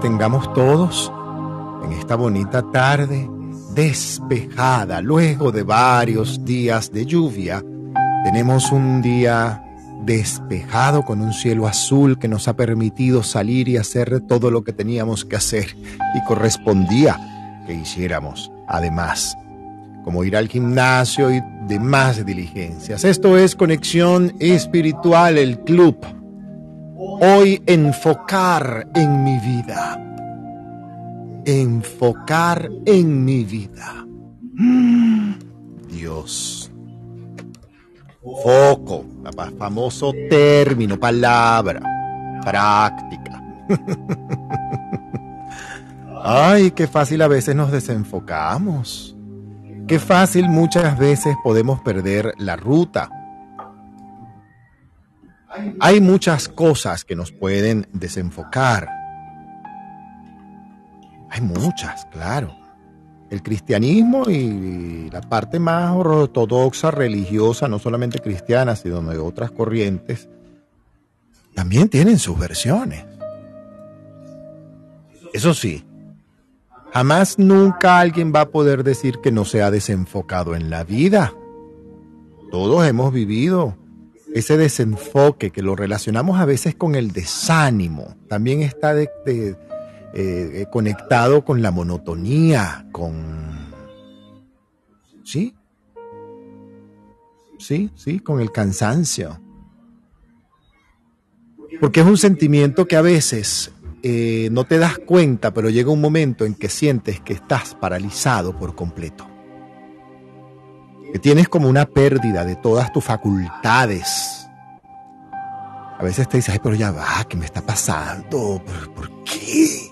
tengamos todos en esta bonita tarde despejada. Luego de varios días de lluvia, tenemos un día despejado con un cielo azul que nos ha permitido salir y hacer todo lo que teníamos que hacer y correspondía que hiciéramos. Además, como ir al gimnasio y demás diligencias. Esto es Conexión Espiritual, el club. Hoy enfocar en mi vida. Enfocar en mi vida. Dios. Foco, famoso término, palabra, práctica. Ay, qué fácil a veces nos desenfocamos. Qué fácil muchas veces podemos perder la ruta. Hay muchas cosas que nos pueden desenfocar. Hay muchas, claro. El cristianismo y la parte más ortodoxa, religiosa, no solamente cristiana, sino de otras corrientes, también tienen sus versiones. Eso sí, Jamás nunca alguien va a poder decir que no se ha desenfocado en la vida. Todos hemos vivido ese desenfoque que lo relacionamos a veces con el desánimo. También está eh, conectado con la monotonía, con... ¿Sí? Sí, sí, con el cansancio. Porque es un sentimiento que a veces eh, no te das cuenta, pero llega un momento en que sientes que estás paralizado por completo. Que tienes como una pérdida de todas tus facultades. A veces te dices, ay, pero ya va, ¿qué me está pasando? ¿Por, qué?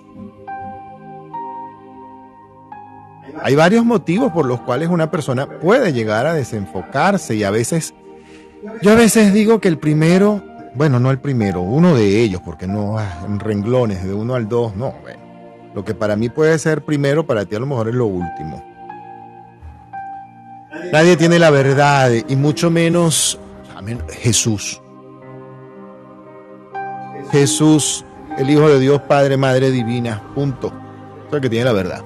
Hay varios motivos por los cuales una persona puede llegar a desenfocarse y a veces, yo a veces digo que el primero bueno, no el primero, uno de ellos, porque no en renglones, de uno al dos, no. Bueno, lo que para mí puede ser primero, para ti a lo mejor es lo último. Nadie tiene la verdad y mucho menos Jesús. Jesús, el Hijo de Dios, Padre, Madre Divina, punto. Es el que tiene la verdad.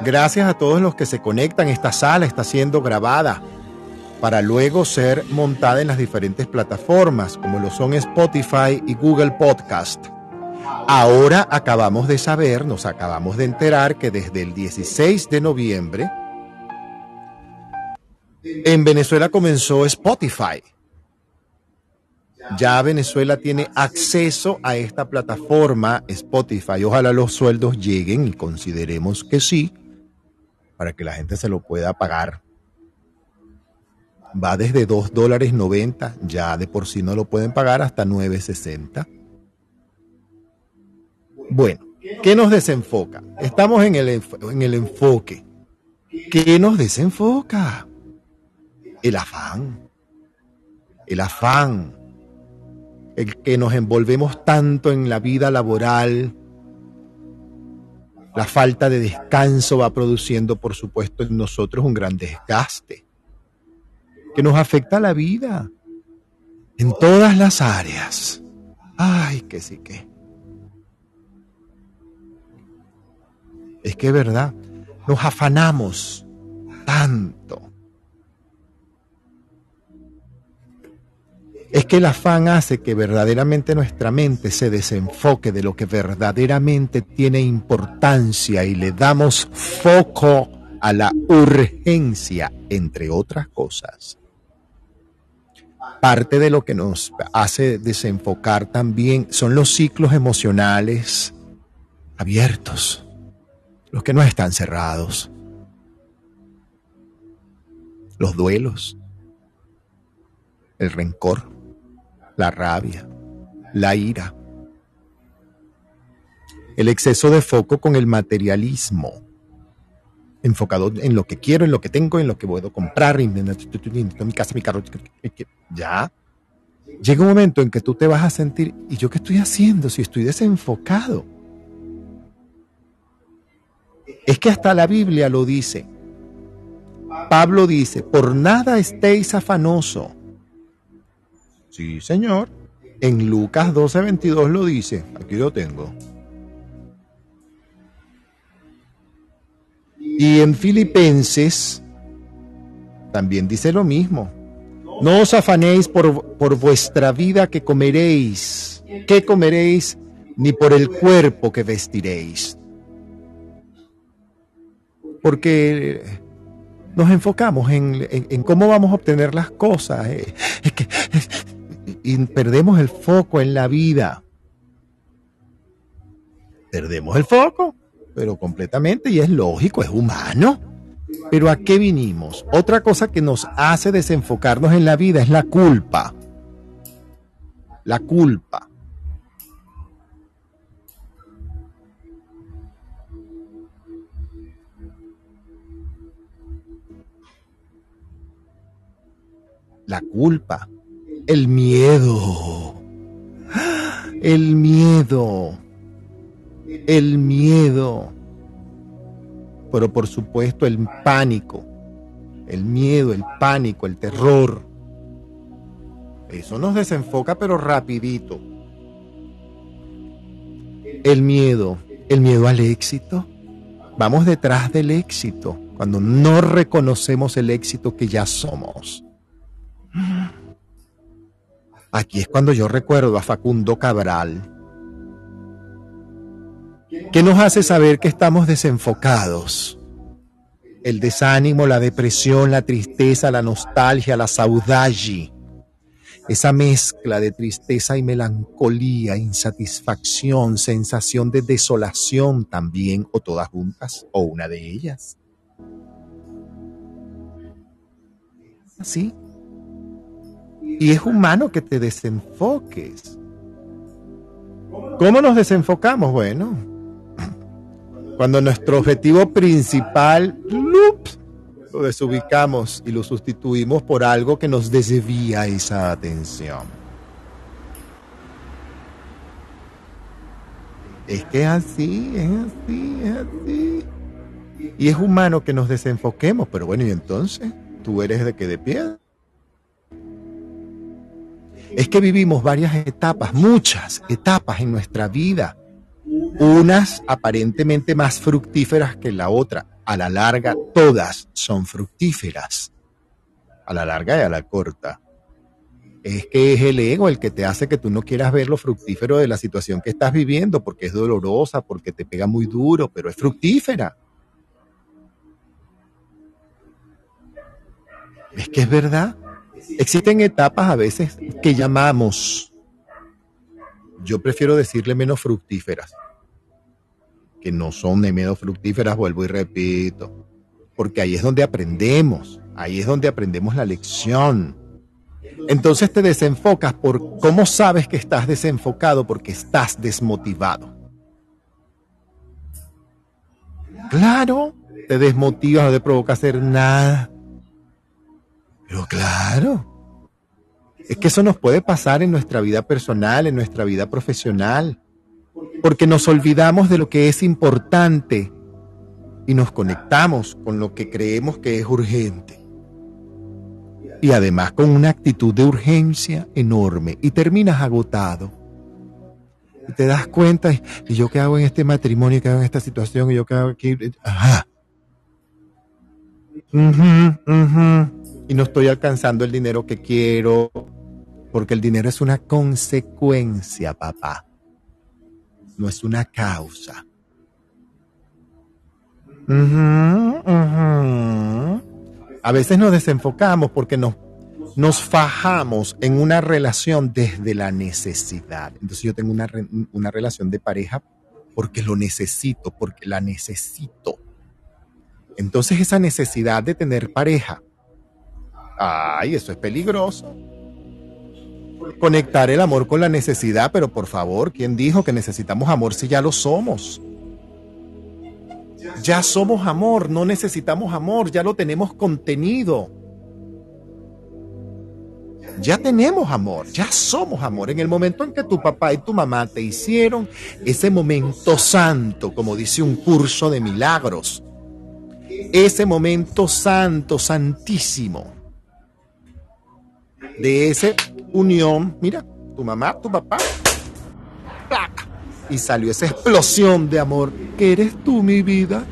Gracias a todos los que se conectan. Esta sala está siendo grabada para luego ser montada en las diferentes plataformas como lo son Spotify y Google Podcast. Ahora acabamos de saber, nos acabamos de enterar que desde el 16 de noviembre en Venezuela comenzó Spotify. Ya Venezuela tiene acceso a esta plataforma Spotify. Ojalá los sueldos lleguen y consideremos que sí, para que la gente se lo pueda pagar va desde 2 dólares 90, ya de por sí no lo pueden pagar, hasta 9.60. Bueno, ¿qué nos desenfoca? Estamos en el, en el enfoque. ¿Qué nos desenfoca? El afán. El afán. El que nos envolvemos tanto en la vida laboral. La falta de descanso va produciendo, por supuesto, en nosotros un gran desgaste que nos afecta la vida en todas las áreas. Ay, que sí que. Es que es verdad, nos afanamos tanto. Es que el afán hace que verdaderamente nuestra mente se desenfoque de lo que verdaderamente tiene importancia y le damos foco a la urgencia, entre otras cosas parte de lo que nos hace desenfocar también son los ciclos emocionales abiertos, los que no están cerrados, los duelos, el rencor, la rabia, la ira, el exceso de foco con el materialismo, enfocado en lo que quiero, en lo que tengo, en lo que puedo comprar, en, mi casa, mi carro, ya. Llega un momento en que tú te vas a sentir, ¿y yo qué estoy haciendo si estoy desenfocado? Es que hasta la Biblia lo dice. Pablo dice, por nada estéis afanoso, Sí, señor. En Lucas 12:22 lo dice. Aquí lo tengo. Y en Filipenses también dice lo mismo. No os afanéis por, por vuestra vida que comeréis, que comeréis, ni por el cuerpo que vestiréis. Porque nos enfocamos en, cómo vamos a obtener las cosas eh, y perdemos el foco en la vida. Perdemos el foco, pero completamente, y es lógico, es humano. Pero ¿a qué vinimos? Otra cosa que nos hace desenfocarnos en la vida es la culpa. La culpa. La culpa. El miedo. El miedo. El miedo pero por supuesto el pánico, el miedo, el pánico, el terror. Eso nos desenfoca pero rapidito. El miedo, el miedo al éxito. Vamos detrás del éxito cuando no reconocemos el éxito que ya somos. Aquí es cuando yo recuerdo a Facundo Cabral, ¿Qué nos hace saber que estamos desenfocados? El desánimo, la depresión, la tristeza, la nostalgia, la saudade. Esa mezcla de tristeza y melancolía, insatisfacción, sensación de desolación también, o todas juntas, o una de ellas. Así. Y es humano que te desenfoques. ¿Cómo nos desenfocamos? Bueno, cuando nuestro objetivo principal lo desubicamos y lo sustituimos por algo que nos desvía esa atención. Es que así, es así, es así. Y es humano que nos desenfoquemos, pero bueno, y entonces, ¿tú eres de que de pie? Es que vivimos varias etapas, muchas etapas en nuestra vida unas aparentemente más fructíferas que la otra. A la larga, todas son fructíferas. A la larga y a la corta. Es que es el ego el que te hace que tú no quieras ver lo fructífero de la situación que estás viviendo, porque es dolorosa, porque te pega muy duro, pero es fructífera. Es que es verdad. Existen etapas a veces que llamamos, yo prefiero decirle menos fructíferas, que no son de medio fructíferas, vuelvo y repito, porque ahí es donde aprendemos, ahí es donde aprendemos la lección. Entonces te desenfocas por cómo sabes que estás desenfocado porque estás desmotivado. Claro, te desmotivas, no te provoca hacer nada. Pero claro, es que eso nos puede pasar en nuestra vida personal, en nuestra vida profesional porque nos olvidamos de lo que es importante y nos conectamos con lo que creemos que es urgente. Y además con una actitud de urgencia enorme y terminas agotado. Y te das cuenta, ¿y yo qué hago en este matrimonio? ¿Qué hago en esta situación? ¿Y yo qué hago aquí? Ajá. Y no estoy alcanzando el dinero que quiero, porque el dinero es una consecuencia, papá no es una causa. A veces nos desenfocamos porque nos, nos fajamos en una relación desde la necesidad. Entonces yo tengo una, una relación de pareja porque lo necesito, porque la necesito. Entonces esa necesidad de tener pareja, ay, eso es peligroso conectar el amor con la necesidad, pero por favor, ¿quién dijo que necesitamos amor si ya lo somos? Ya somos amor, no necesitamos amor, ya lo tenemos contenido. Ya tenemos amor, ya somos amor. En el momento en que tu papá y tu mamá te hicieron ese momento santo, como dice un curso de milagros, ese momento santo, santísimo, de ese unión. Mira, tu mamá, tu papá. Y salió esa explosión de amor. ¿Qué eres tú, mi vida?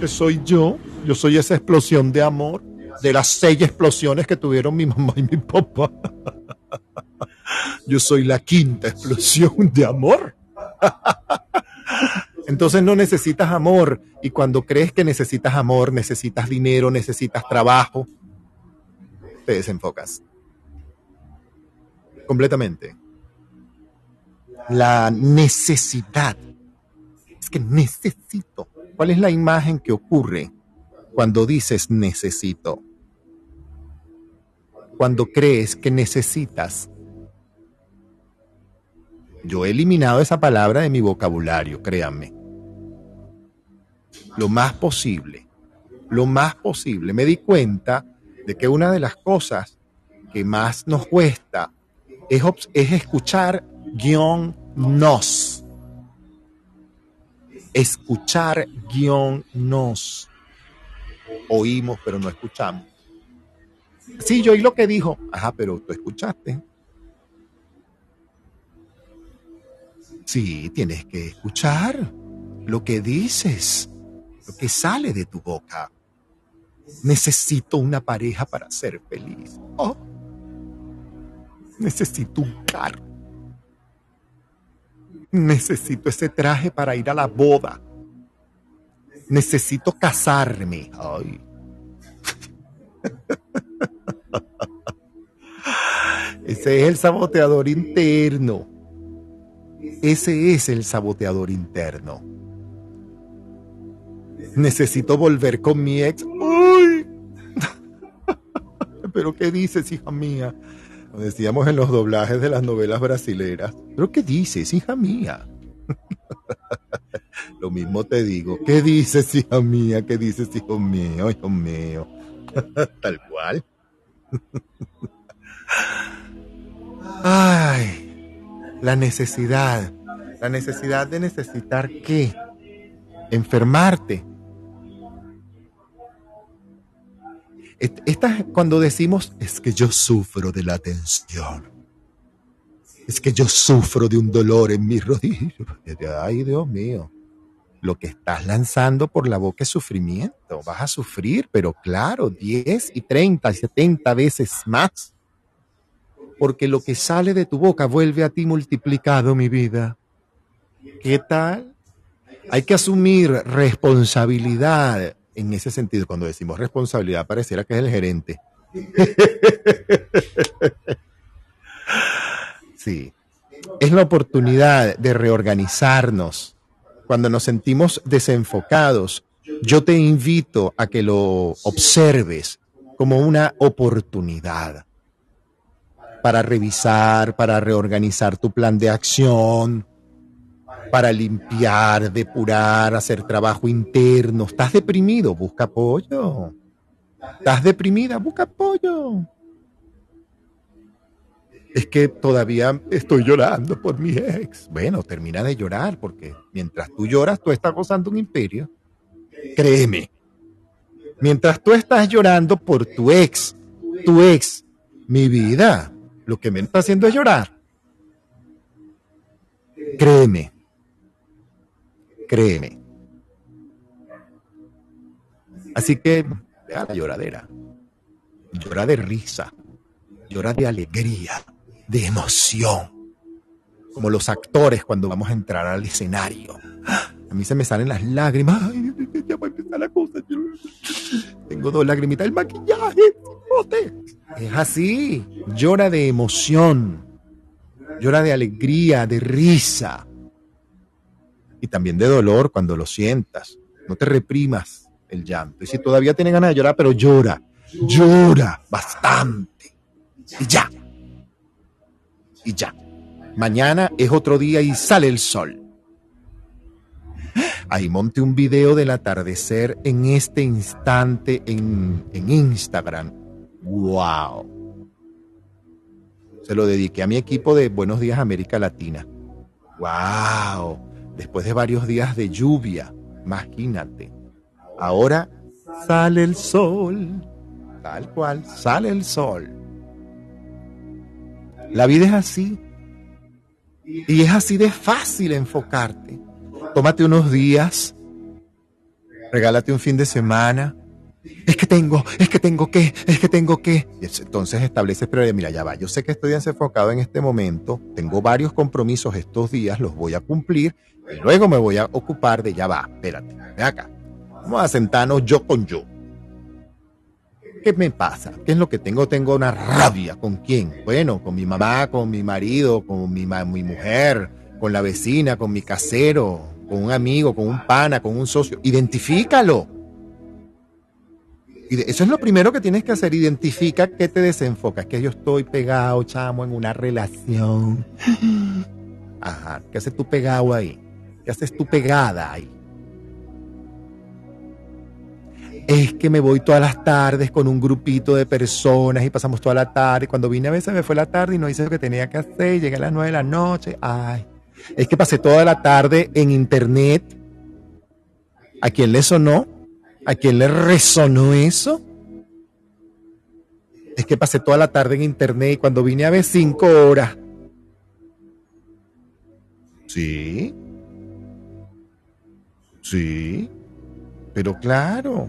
Que soy yo. Yo soy esa explosión de amor. De las seis explosiones que tuvieron mi mamá y mi papá. Yo soy la quinta explosión de amor. Entonces no necesitas amor y cuando crees que necesitas amor, necesitas dinero, necesitas trabajo, te desenfocas. Completamente. La necesidad. Es que necesito. ¿Cuál es la imagen que ocurre cuando dices necesito? Cuando crees que necesitas. Yo he eliminado esa palabra de mi vocabulario, créanme lo más posible, lo más posible. Me di cuenta de que una de las cosas que más nos cuesta es, es escuchar guion nos. Escuchar guion nos. Oímos, pero no escuchamos. Sí, yo oí lo que dijo. Ajá, pero tú escuchaste. Sí, tienes que escuchar lo que dices lo que sale de tu boca. Necesito una pareja para ser feliz. Oh, necesito un carro. Necesito ese traje para ir a la boda. Necesito casarme. Ay. Ese es el saboteador interno. Ese es el saboteador interno necesito volver con mi ex. ¡Uy! ¿Pero qué dices, hija mía? Decíamos en los doblajes de las novelas brasileras. ¿Pero qué dices, hija mía? Lo mismo te digo. ¿Qué dices, hija mía? ¿Qué dices, hijo mío? Hijo mío. Tal cual. Ay, la necesidad. La necesidad de necesitar qué? Enfermarte Esta, cuando decimos, es que yo sufro de la tensión. Es que yo sufro de un dolor en mis rodillas. Ay, Dios mío. Lo que estás lanzando por la boca es sufrimiento. Vas a sufrir, pero claro, 10 y 30 y 70 veces más. Porque lo que sale de tu boca vuelve a ti multiplicado, mi vida. ¿Qué tal? Hay que asumir responsabilidad en ese sentido, cuando decimos responsabilidad, pareciera que es el gerente. sí, es la oportunidad de reorganizarnos. Cuando nos sentimos desenfocados, yo te invito a que lo observes como una oportunidad para revisar, para reorganizar tu plan de acción, para limpiar, depurar, hacer trabajo interno. ¿Estás deprimido? Busca apoyo. ¿Estás deprimida? Busca apoyo. Es que todavía estoy llorando por mi ex. Bueno, termina de llorar porque mientras tú lloras, tú estás gozando un imperio. Créeme. Mientras tú estás llorando por tu ex, tu ex, mi vida, lo que me está haciendo es llorar. Créeme, Créeme. Así que, vea la lloradera. Llora de risa, llora de alegría, de emoción. Como los actores cuando vamos a entrar al escenario. A mí se me salen las lágrimas. Ay, ya va a empezar la cosa. Tengo dos lagrimitas. El maquillaje. Es así. Llora de emoción. Llora de alegría, de risa y también de dolor cuando lo sientas. No te reprimas el llanto. Y si todavía tienes ganas de llorar, pero llora, llora bastante. Y ya. Y ya. Mañana es otro día y sale el sol. Ahí monte un video del atardecer en este instante en, en Instagram. ¡Wow! Se lo dediqué a mi equipo de Buenos Días América Latina. ¡Wow! Después de varios días de lluvia, imagínate. Ahora sale el sol, tal cual, sale el sol. La vida es así. Y es así de fácil enfocarte. Tómate unos días, regálate un fin de semana. Es que tengo, es que tengo que, es que tengo que. Entonces estableces prioridad. Mira, ya va. Yo sé que estoy desenfocado en este momento. Tengo varios compromisos estos días, los voy a cumplir. Y luego me voy a ocupar de ya va. Espérate, ve acá. Vamos a sentarnos yo con yo. ¿Qué me pasa? ¿Qué es lo que tengo? Tengo una rabia. ¿Con quién? Bueno, con mi mamá, con mi marido, con mi, mi mujer, con la vecina, con mi casero, con un amigo, con un pana, con un socio. Identifícalo. Y eso es lo primero que tienes que hacer. Identifica qué te desenfoca. Es que yo estoy pegado, chamo, en una relación. Ajá. ¿Qué haces tú pegado ahí? ¿Qué haces tú pegada ahí? es que me voy todas las tardes con un grupito de personas y pasamos toda la tarde. Cuando vine a veces me fue la tarde y no hice lo que tenía que hacer. Llegué a las nueve de la noche. Ay, es que pasé toda la tarde en internet. ¿A quién le sonó? ¿A quién le resonó eso? Es que pasé toda la tarde en internet y cuando vine a ver cinco horas. Sí. Sí. Pero claro.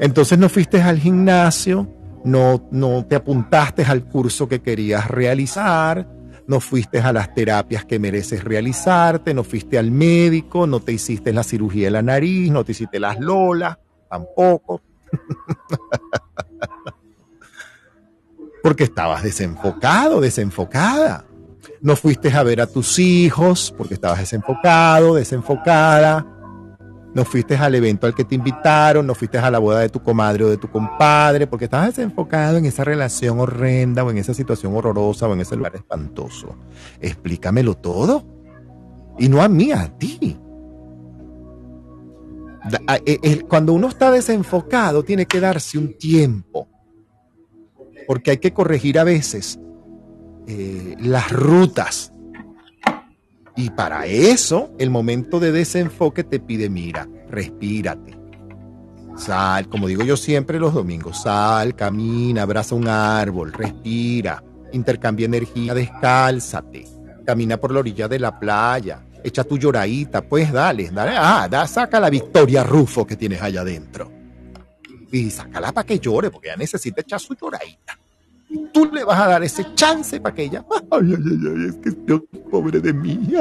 Entonces no fuiste al gimnasio, no, no te apuntaste al curso que querías realizar, no fuiste a las terapias que mereces realizarte, no fuiste al médico, no te hiciste la cirugía de la nariz, no te hiciste las lolas, tampoco. porque estabas desenfocado, desenfocada. No fuiste a ver a tus hijos porque estabas desenfocado, desenfocada no fuiste al evento al que te invitaron, no fuiste a la boda de tu comadre o de tu compadre, porque estabas desenfocado en esa relación horrenda o en esa situación horrorosa o en ese lugar espantoso. Explícamelo todo. Y no a mí, a ti. E, cuando uno está desenfocado, tiene que darse un tiempo. Porque hay que corregir a veces eh, las rutas y para eso, el momento de desenfoque te pide, mira, respírate. Sal, como digo yo siempre los domingos, sal, camina, abraza un árbol, respira, intercambia energía, descálzate, camina por la orilla de la playa, echa tu lloradita, pues dale, dale, ah, da, saca la Victoria Rufo que tienes allá adentro. Y sácala para que llore, porque ella necesita echar su lloradita tú le vas a dar ese chance para que ella, ay, ay, ay, es que yo, pobre de mí.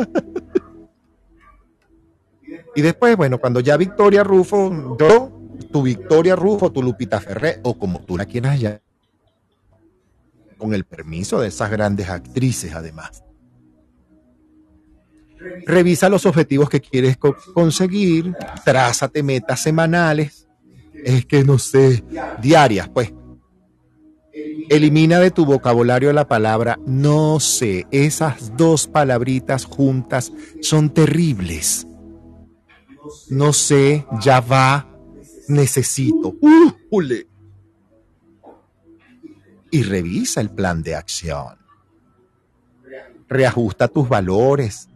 y después, bueno, cuando ya Victoria Rufo, yo, tu Victoria Rufo, tu Lupita Ferré, o como tú la quieras ya, con el permiso de esas grandes actrices además. Revisa los objetivos que quieres conseguir, trázate metas semanales, es que no sé, diarias, pues Elimina de tu vocabulario la palabra no sé. Esas dos palabritas juntas son terribles. No sé, ya va, necesito. Uh, y revisa el plan de acción. Reajusta tus valores.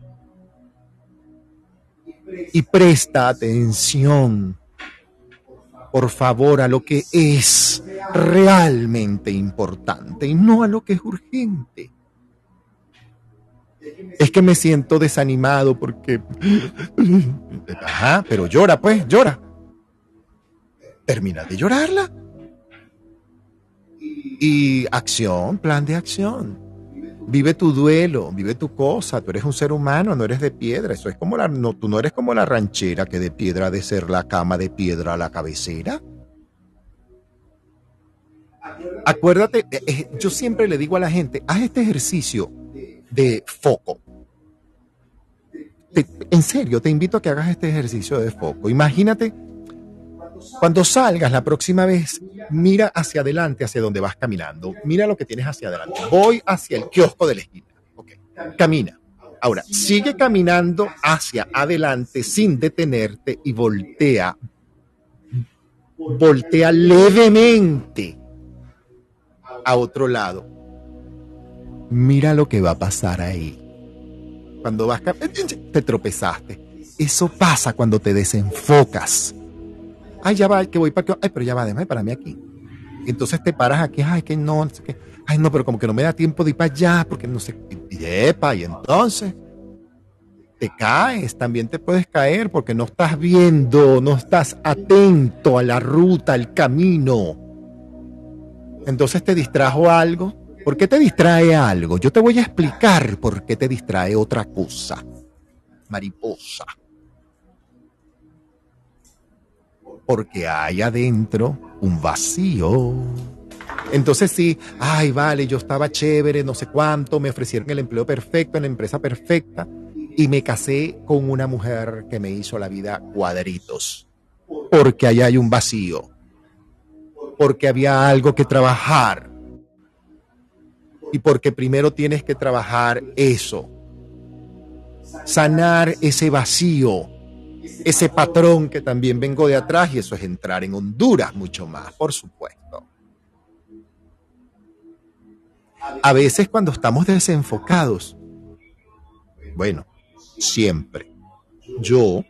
Y presta atención por favor, a lo que es realmente importante y no a lo que es urgente. Es que me siento desanimado porque... Ajá, pero llora pues, llora. Termina de llorarla. Y acción, plan de acción. Vive tu duelo, vive tu cosa. Tú eres un ser humano, no eres de piedra. Eso es como la, no, tú no eres como la ranchera que de piedra ha de ser la cama de piedra a la cabecera. Acuérdate, eh, eh, yo siempre le digo a la gente, haz este ejercicio de foco. en serio, te invito a que hagas este ejercicio de foco. Imagínate, cuando salgas la próxima vez, mira hacia adelante, hacia donde vas caminando. Mira lo que tienes hacia adelante. Voy hacia el kiosco de la esquina. Camina. Ahora, sigue caminando hacia adelante sin detenerte y voltea. Voltea levemente a otro lado. Mira lo que va a pasar ahí. Cuando vas, te tropezaste. Eso pasa cuando te desenfocas. Ay, ya va, que voy para que. Ay, pero ya va, déjame para mí aquí. Entonces te paras aquí, ay, que no, Ay, no, pero como que no me da tiempo de ir para allá, porque no sé. Y, y entonces te caes, también te puedes caer porque no estás viendo, no estás atento a la ruta, al camino. Entonces te distrajo algo. ¿Por qué te distrae algo? Yo te voy a explicar por qué te distrae otra cosa. Mariposa. Porque hay adentro un vacío. Entonces sí, ay, vale, yo estaba chévere, no sé cuánto, me ofrecieron el empleo perfecto en la empresa perfecta y me casé con una mujer que me hizo la vida cuadritos. Porque allá hay un vacío. Porque había algo que trabajar. Y porque primero tienes que trabajar eso. Sanar ese vacío ese patrón que también vengo de atrás y eso es entrar en Honduras mucho más, por supuesto. A veces cuando estamos desenfocados, bueno, siempre, yo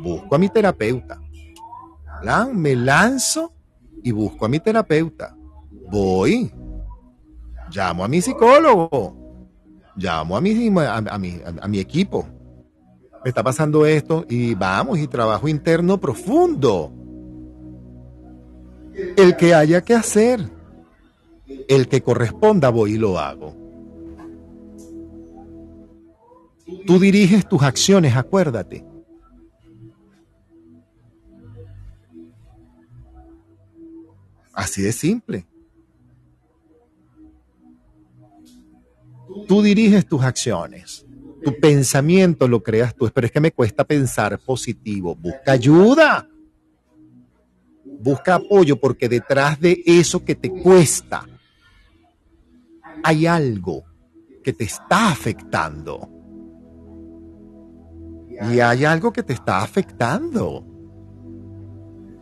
busco a mi terapeuta, me lanzo y busco a mi terapeuta, voy, llamo a mi psicólogo, llamo a mi, a, mi, a mi equipo, me está pasando esto y vamos y trabajo interno profundo. El que haya que hacer, el que corresponda voy y lo hago. Tú diriges tus acciones, acuérdate. Así de simple. Tú diriges tus acciones. Tu pensamiento lo creas tú, pero es que me cuesta pensar positivo. Busca ayuda. Busca apoyo porque detrás de eso que te cuesta hay algo que te está afectando. Y hay algo que te está afectando.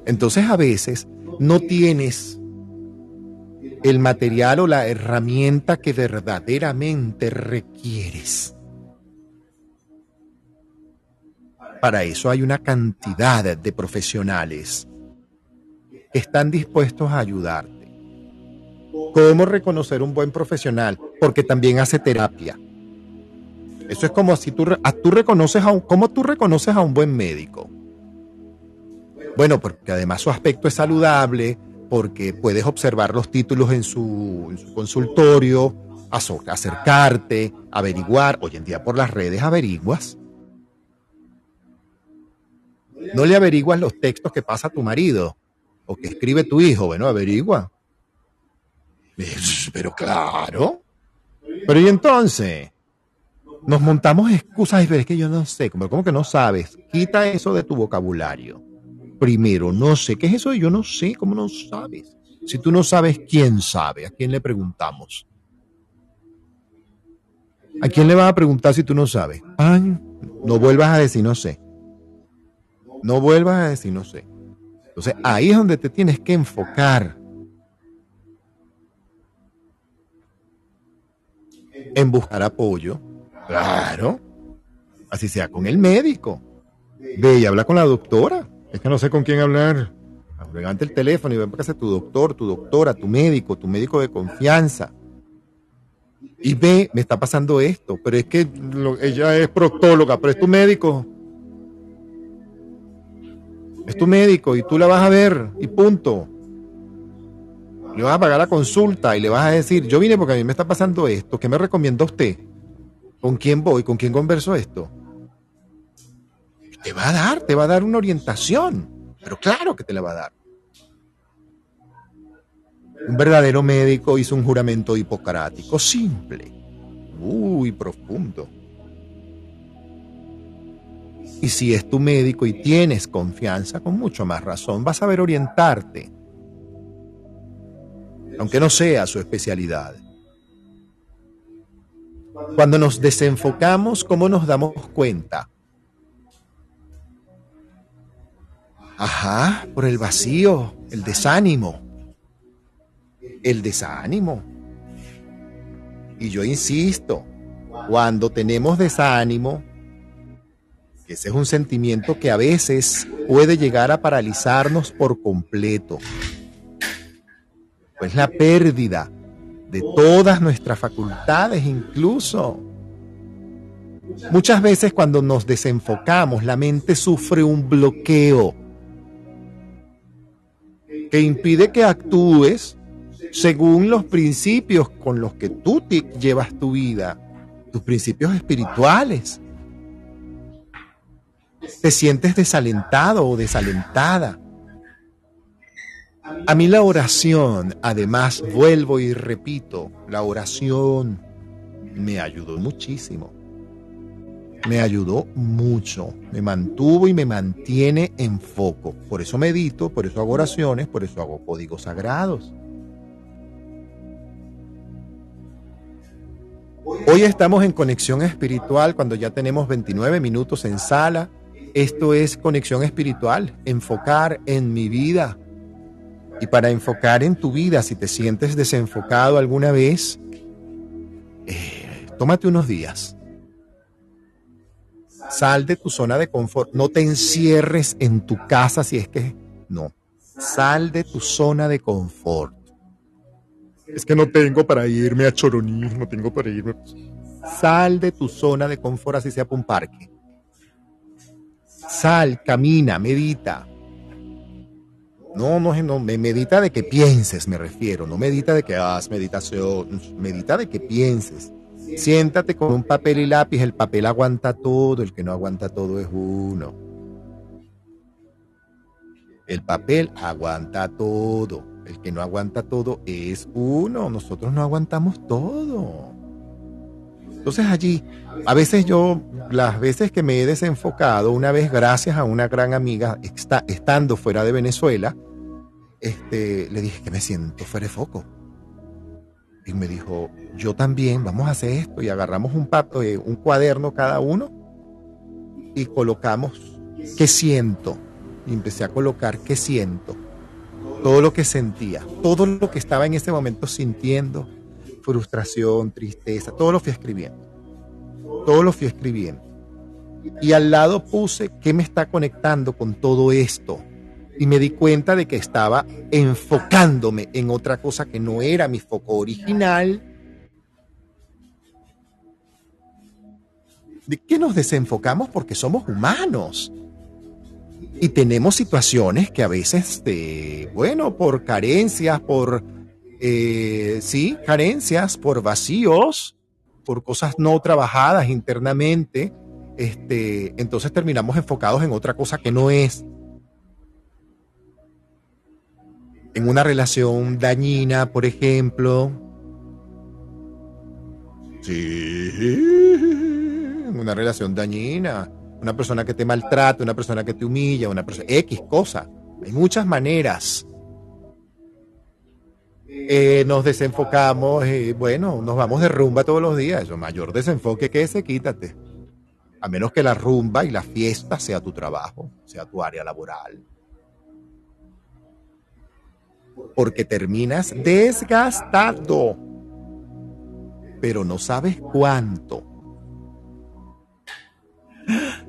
Entonces a veces no tienes el material o la herramienta que verdaderamente requieres. Para eso hay una cantidad de profesionales que están dispuestos a ayudarte. ¿Cómo reconocer un buen profesional? Porque también hace terapia. Eso es como si tú, reconoces a un, ¿cómo tú reconoces a un buen médico? Bueno, porque además su aspecto es saludable, porque puedes observar los títulos en su, en su consultorio, acercarte, averiguar. Hoy en día por las redes averiguas no le averiguas los textos que pasa tu marido o que escribe tu hijo. Bueno, averigua. Pero claro. Pero y entonces, nos montamos excusas y es que yo no sé, ¿cómo que no sabes? Quita eso de tu vocabulario. Primero, no sé, ¿qué es eso? Yo no sé, ¿cómo no sabes? Si tú no sabes, ¿quién sabe? ¿A quién le preguntamos? ¿A quién le vas a preguntar si tú no sabes? No vuelvas a decir no sé. No vuelvas a decir no sé. Entonces ahí es donde te tienes que enfocar. En buscar apoyo. Claro. Así sea con el médico. Ve y habla con la doctora. Es que no sé con quién hablar. Levanta el teléfono y ven para casa tu doctor, tu doctora, tu médico, tu médico de confianza. Y ve, me está pasando esto, pero es que ella es proctóloga, pero es tu médico es tu médico y tú la vas a ver y punto. Le vas a pagar la consulta y le vas a decir, yo vine porque a mí me está pasando esto, ¿qué me recomienda usted? ¿Con quién voy? ¿Con quién converso esto? Te va a dar, te va a dar una orientación, pero claro que te la va a dar. Un verdadero médico hizo un juramento hipocrático, simple, muy profundo. Y si es tu médico y tienes confianza, con mucho más razón, vas a saber orientarte, aunque no sea su especialidad. Cuando nos desenfocamos, ¿cómo nos damos cuenta? Ajá, por el vacío, el desánimo. El desánimo. Y yo insisto, cuando tenemos desánimo, ese es un sentimiento que a veces puede llegar a paralizarnos por completo. Pues la pérdida de todas nuestras facultades incluso. Muchas veces cuando nos desenfocamos, la mente sufre un bloqueo que impide que actúes según los principios con los que tú llevas tu vida, tus principios espirituales. Te sientes desalentado o desalentada. A mí la oración, además, vuelvo y repito, la oración me ayudó muchísimo. Me ayudó mucho, me mantuvo y me mantiene en foco. Por eso medito, por eso hago oraciones, por eso hago códigos sagrados. Hoy estamos en conexión espiritual cuando ya tenemos 29 minutos en sala. Esto es conexión espiritual, enfocar en mi vida. Y para enfocar en tu vida, si te sientes desenfocado alguna vez, eh, tómate unos días. Sal de tu zona de confort. No te encierres en tu casa si es que... No. Sal de tu zona de confort es que no tengo para irme a Choroní, no tengo para irme. Sal de tu zona de confort, así sea para un parque. Sal, camina, medita. No, no, no, medita de que pienses, me refiero. No medita de que hagas meditación, medita de que pienses. Siéntate con un papel y lápiz, el papel aguanta todo, el que no aguanta todo es uno. El papel aguanta todo. El que no aguanta todo es uno. Nosotros no aguantamos todo. Entonces allí, a veces yo, las veces que me he desenfocado, una vez gracias a una gran amiga, está, estando fuera de Venezuela, este, le dije que me siento fuera de foco. Y me dijo, yo también, vamos a hacer esto. Y agarramos un, eh, un cuaderno cada uno y colocamos qué siento. Y empecé a colocar qué siento todo lo que sentía, todo lo que estaba en ese momento sintiendo, frustración, tristeza, todo lo fui escribiendo. Todo lo fui escribiendo. Y al lado puse qué me está conectando con todo esto. Y me di cuenta de que estaba enfocándome en otra cosa que no era mi foco original. ¿De qué nos desenfocamos? Porque somos humanos. Y tenemos situaciones que a veces, de, bueno, por carencias, por, eh, sí, carencias, por vacíos, por cosas no trabajadas internamente, este, entonces terminamos enfocados en otra cosa que no es. En una relación dañina, por ejemplo. Sí, en una relación dañina una persona que te maltrata, una persona que te humilla, una persona X cosa. Hay muchas maneras. Eh, nos desenfocamos bueno, nos vamos de rumba todos los días. Eso, mayor desenfoque que ese, quítate. A menos que la rumba y la fiesta sea tu trabajo, sea tu área laboral. Porque terminas desgastado, pero no sabes cuánto.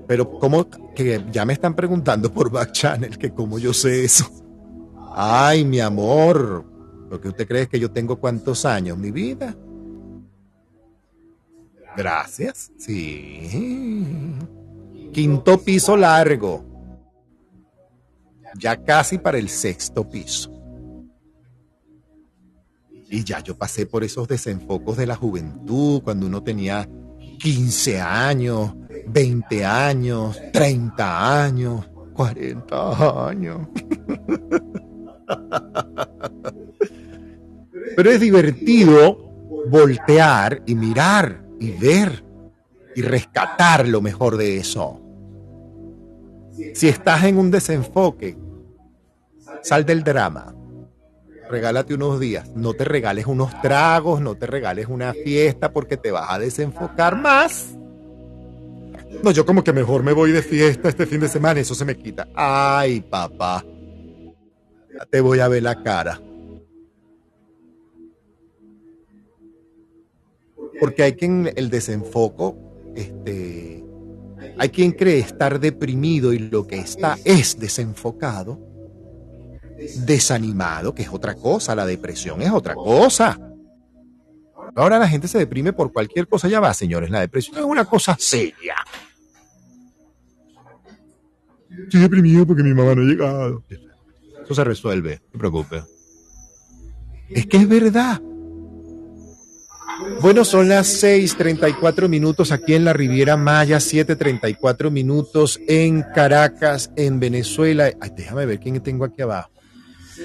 Pero como que ya me están preguntando por Back Channel que cómo yo sé eso. Ay, mi amor, lo que usted cree que yo tengo cuántos años, mi vida. Gracias. Sí. Quinto piso largo. Ya casi para el sexto piso. Y ya yo pasé por esos desenfocos de la juventud, cuando uno tenía 15 años, 20 años, 30 años, 40 años. Pero es divertido voltear y mirar y ver y rescatar lo mejor de eso. Si estás en un desenfoque, sal del drama. Regálate unos días. No te regales unos tragos, no te regales una fiesta porque te vas a desenfocar más. No, yo como que mejor me voy de fiesta este fin de semana eso se me quita. Ay, papá. Ya te voy a ver la cara. Porque hay quien el desenfoco, este, hay quien cree estar deprimido y lo que está es desenfocado, desanimado, que es otra cosa, la depresión es otra cosa. Ahora la gente se deprime por cualquier cosa. Ya va, señores, la depresión es una cosa seria. Estoy deprimido porque mi mamá no ha llegado. Eso se resuelve, no te preocupes. Es que es verdad. Bueno, son las 6:34 minutos aquí en la Riviera Maya, 7:34 minutos en Caracas, en Venezuela. Ay, déjame ver quién tengo aquí abajo.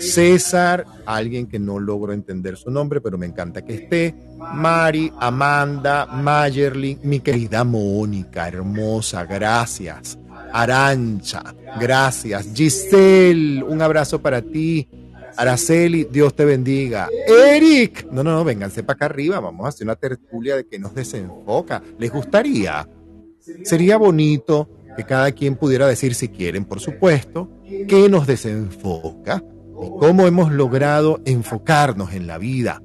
César, alguien que no logro entender su nombre, pero me encanta que esté. Mari, Amanda, Mayerly, mi querida Mónica, hermosa, gracias. Arancha, gracias. Giselle, un abrazo para ti. Araceli, Dios te bendiga. Eric, no, no, no, vénganse para acá arriba, vamos a hacer una tertulia de que nos desenfoca. ¿Les gustaría? Sería bonito que cada quien pudiera decir, si quieren, por supuesto, qué nos desenfoca y cómo hemos logrado enfocarnos en la vida.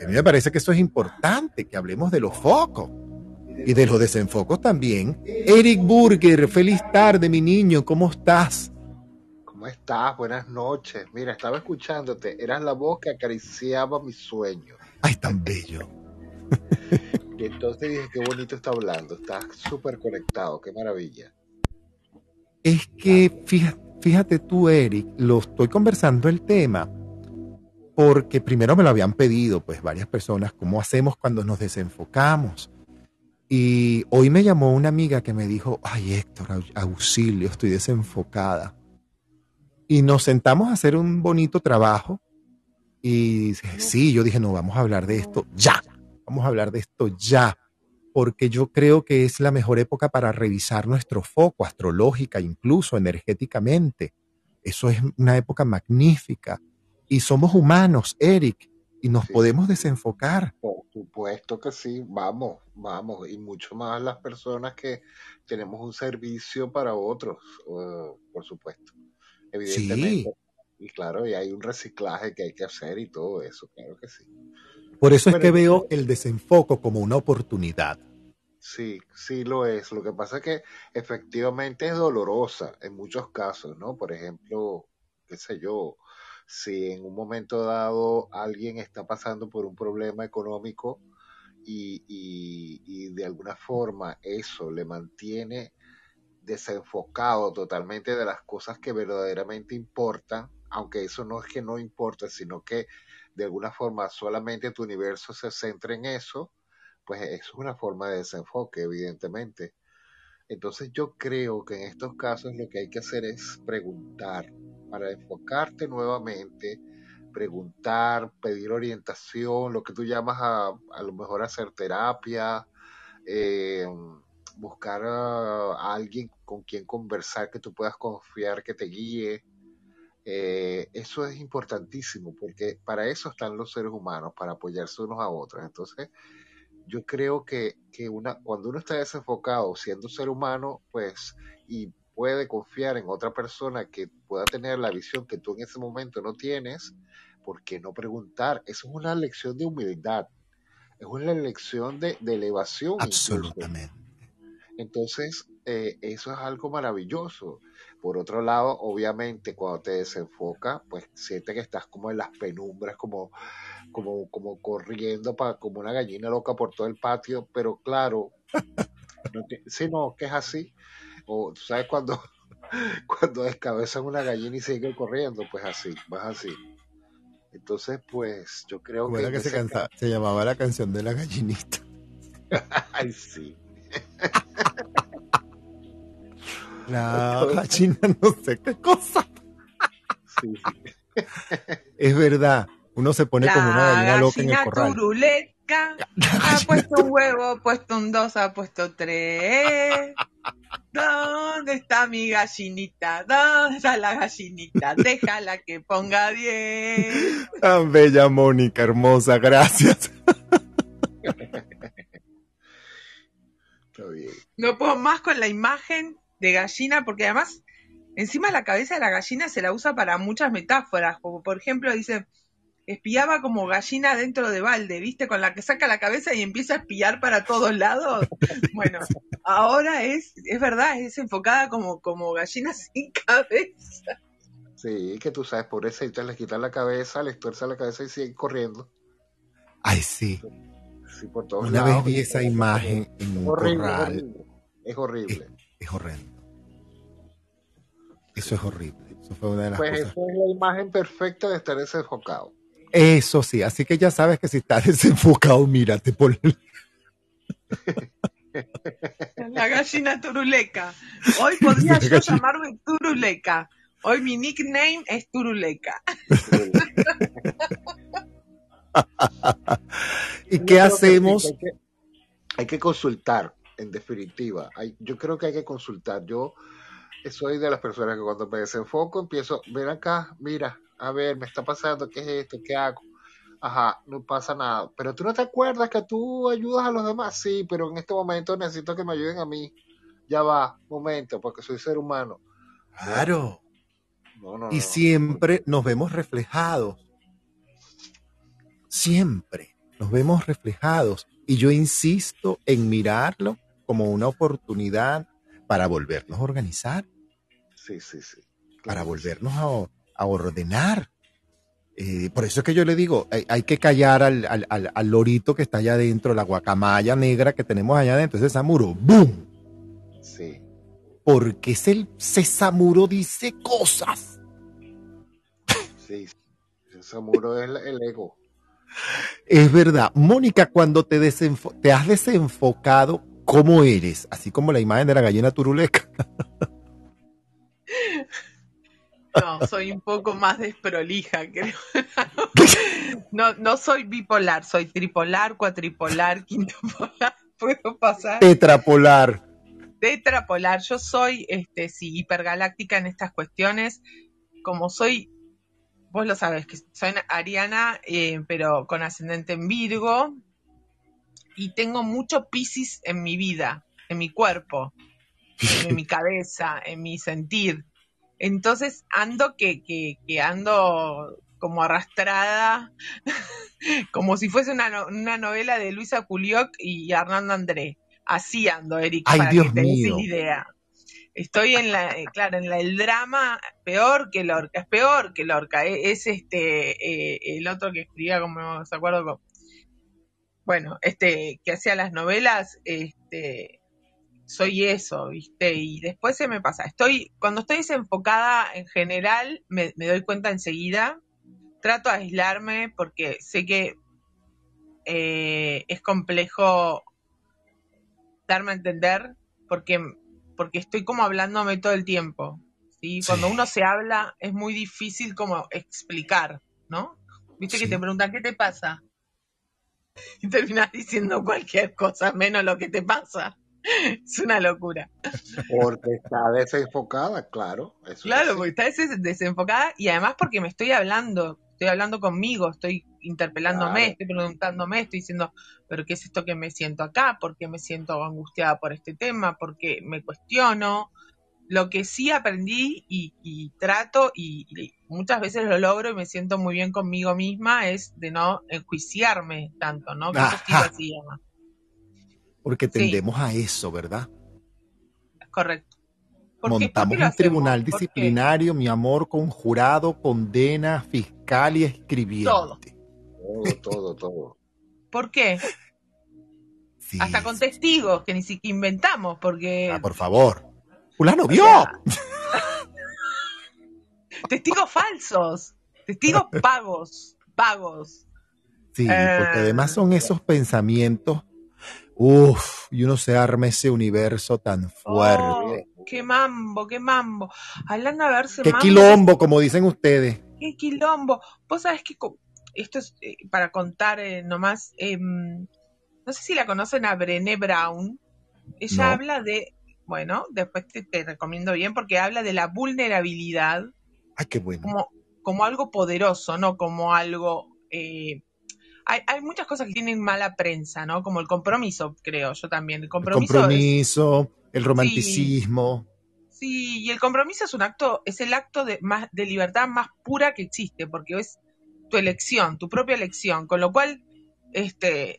A mí me parece que eso es importante, que hablemos de los focos y de los desenfocos también. Eric Burger, feliz tarde, mi niño, ¿cómo estás? ¿Cómo estás? Buenas noches. Mira, estaba escuchándote. Eras la voz que acariciaba mi sueño. Ay, tan bello. y entonces dije, qué bonito está hablando. Estás súper conectado. Qué maravilla. Es que, fíjate, fíjate tú, Eric, lo estoy conversando el tema porque primero me lo habían pedido, pues varias personas, ¿cómo hacemos cuando nos desenfocamos? Y hoy me llamó una amiga que me dijo, ay Héctor, auxilio, estoy desenfocada. Y nos sentamos a hacer un bonito trabajo. Y sí, yo dije, no, vamos a hablar de esto ya. Vamos a hablar de esto ya. Porque yo creo que es la mejor época para revisar nuestro foco, astrológica, incluso energéticamente. Eso es una época magnífica. Y somos humanos, Eric, y nos podemos desenfocar. Por supuesto que sí, vamos, vamos. Y mucho más las personas que tenemos un servicio para otros, por supuesto evidentemente. Y claro, y hay un reciclaje que hay que hacer y todo eso, claro que sí. Por eso es que veo el desenfoco como una oportunidad. Sí, sí lo es. Lo que pasa es que efectivamente es dolorosa en muchos casos, ¿no? Por ejemplo, qué sé yo, si en un momento dado alguien está pasando por un problema económico y, y de alguna forma eso le mantiene desenfocado totalmente de las cosas que verdaderamente importan, aunque eso no es que no importa, sino que de alguna forma solamente tu universo se centra en eso, pues es una forma de desenfoque, evidentemente. Entonces yo creo que en estos casos lo que hay que hacer es preguntar, para enfocarte nuevamente, preguntar, pedir orientación, lo que tú llamas a, a lo mejor hacer terapia, eh, buscar a, alguien con quien conversar, que tú puedas confiar, que te guíe. Eh, eso es importantísimo porque para eso están los seres humanos, para apoyarse unos a otros. Entonces, yo creo que, que una, cuando uno está desenfocado siendo ser humano, pues, y puede confiar en otra persona que pueda tener la visión que tú en ese momento no tienes, ¿por qué no preguntar? Eso es una lección de humildad, es una lección de, de elevación. Absolutamente. Entonces, eh, eso es algo maravilloso. Por otro lado, obviamente, cuando te desenfoca, pues sientes que estás como en las penumbras, como, como, como corriendo para, como una gallina loca por todo el patio, pero claro, no si no, que es así. O tú sabes cuando, cuando descabezan una gallina y siguen corriendo, pues así, vas así. Entonces, pues yo creo que... que se, se llamaba la canción de la gallinita. Ay, sí. La gallina no sé qué cosa. Es verdad, uno se pone como una gallina loca en el corral. Turuleca, ha puesto un huevo, ha puesto un dos, ha puesto tres. ¿Dónde está mi gallinita? ¿Dónde está la gallinita? Déjala que ponga bien. Tan bella Mónica, hermosa, gracias. No puedo más con la imagen de gallina, porque además, encima la cabeza de la gallina se la usa para muchas metáforas, como por ejemplo dice, espiaba como gallina dentro de balde, ¿viste? Con la que saca la cabeza y empieza a espiar para todos lados. Bueno, ahora es, es verdad, es enfocada como, como gallina sin cabeza. Sí, que tú sabes, por eso le quitan la cabeza, le tuerce la cabeza y siguen corriendo. Ay, sí. Sí, por todos Una lados. vez vi esa imagen en un horrible, corral. es horrible. Es horrible. Es horrendo. Eso es horrible. Eso fue una de las Pues cosas. esa es la imagen perfecta de estar desenfocado. Eso sí, así que ya sabes que si estás desenfocado, mírate por La gallina turuleca. Hoy podría yo llamarme turuleca. Hoy mi nickname es turuleca. ¿Y qué hacemos? sí, que hay, que, hay que consultar, en definitiva. Hay- yo creo que hay que consultar. Yo soy de las personas que cuando me desenfoco empiezo, ven acá, mira, a ver, me está pasando, ¿qué es esto? ¿Qué hago? Ajá, no pasa nada. Pero tú no te acuerdas que tú ayudas a los demás. Sí, pero en este momento necesito que me ayuden a mí. Ya va, momento, porque soy ser humano. Claro. No, no, Y no. siempre nos vemos reflejados. Siempre nos vemos reflejados. Y yo insisto en mirarlo como una oportunidad para volvernos a organizar, Sí, sí, sí. para Claro volvernos a, a ordenar. Eh, por eso es que yo le digo, hay, hay que callar al, al- al- al lorito que está allá adentro, la guacamaya negra que tenemos allá adentro, ese samuro, ¡boom! Sí. Porque es el Sesamuro dice cosas. Sí, ese muro es el ego. Es verdad. Mónica, cuando te, te has desenfocado, ¿cómo eres? Así como la imagen de la gallina turuleca. No, soy un poco más desprolija, creo. No, no soy bipolar, soy tripolar, cuatripolar, quintopolar. Puedo pasar. Tetrapolar. Tetrapolar. Yo soy, este, sí, hipergaláctica en estas cuestiones. Como soy, vos lo sabes, que soy ariana, eh, pero con ascendente en Virgo. Y tengo mucho Piscis en mi vida, en mi cuerpo, en mi cabeza, en mi sentir. Entonces ando que, que, que ando como arrastrada, como si fuese una, no- una novela de Luisa Culioc y Hernando André. Así ando, Eric, Ay, para Dios que te des idea. Estoy en la, eh, claro, en la, el drama peor que Lorca, es peor que Lorca, e- es, este, eh, el otro que escribía, como se acuerdo, con- bueno, este, que hacía las novelas, este, soy eso, ¿viste? Y después se me pasa. Estoy, cuando estoy desenfocada en general, me, me doy cuenta enseguida. Trato de aislarme porque sé que eh, es complejo darme a entender porque, porque estoy como hablándome todo el tiempo. ¿sí? Cuando Sí. uno se habla es muy difícil como explicar, ¿no? Viste que te preguntan, ¿qué te pasa? Y terminas diciendo cualquier cosa menos lo que te pasa. Es una locura. Porque está desenfocada, claro. Eso es Claro, así. porque está des- desenfocada y además porque me estoy hablando, estoy hablando conmigo, estoy interpelándome, Claro. estoy preguntándome, estoy diciendo, pero ¿qué es esto que me siento acá? ¿Por qué me siento angustiada por este tema? ¿Por qué me cuestiono? Lo que sí aprendí y, y trato y, y muchas veces lo logro y me siento muy bien conmigo misma es de no enjuiciarme tanto, ¿no? Que eso sí Ajá. lo hacía, ¿no? Porque Sí. tendemos a eso, ¿verdad? correcto. ¿Por qué? ¿Por Montamos un tribunal disciplinario, mi amor, con jurado, condena, fiscal y escribiente. Todo. Todo, todo, todo. ¿Por qué? Sí, Hasta con sí. testigos que ni siquiera inventamos, porque Ah, por favor. Fulano vio. sea, testigos falsos, testigos pagos, pagos. Sí, Eh, porque además son esos pensamientos. Uf, y uno se arma ese universo tan fuerte. Oh, qué mambo, qué mambo. Hablando de verse Qué mambo, quilombo, como dicen ustedes. qué quilombo. Vos sabés que esto es eh, para contar eh, nomás. em, no sé si la conocen a Brené Brown. Ella No. habla de, bueno, después te, te recomiendo bien porque habla de la vulnerabilidad Ay, qué bueno. como, como algo poderoso, no como algo... eh, hay, hay muchas cosas que tienen mala prensa, ¿no? Como el compromiso, creo, yo también. El El compromiso, el romanticismo. es... Sí, y el compromiso es un acto, es el acto de, más, de libertad más pura que existe, porque es tu elección, tu propia elección, con lo cual este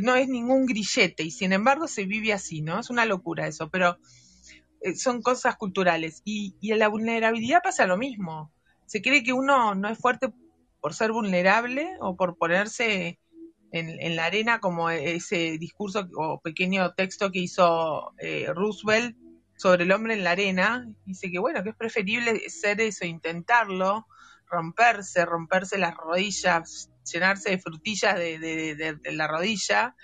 no es ningún grillete, y sin embargo se vive así, ¿no? Es una locura eso, pero eh, son cosas culturales. Y, y en la vulnerabilidad pasa lo mismo. Se cree que uno no es fuerte por ser vulnerable o por ponerse en, la arena como ese discurso o pequeño texto que hizo eh, Roosevelt sobre el hombre en la arena. Dice que bueno, que es preferible ser eso, intentarlo, romperse, romperse las rodillas, llenarse de frutillas de, la rodilla.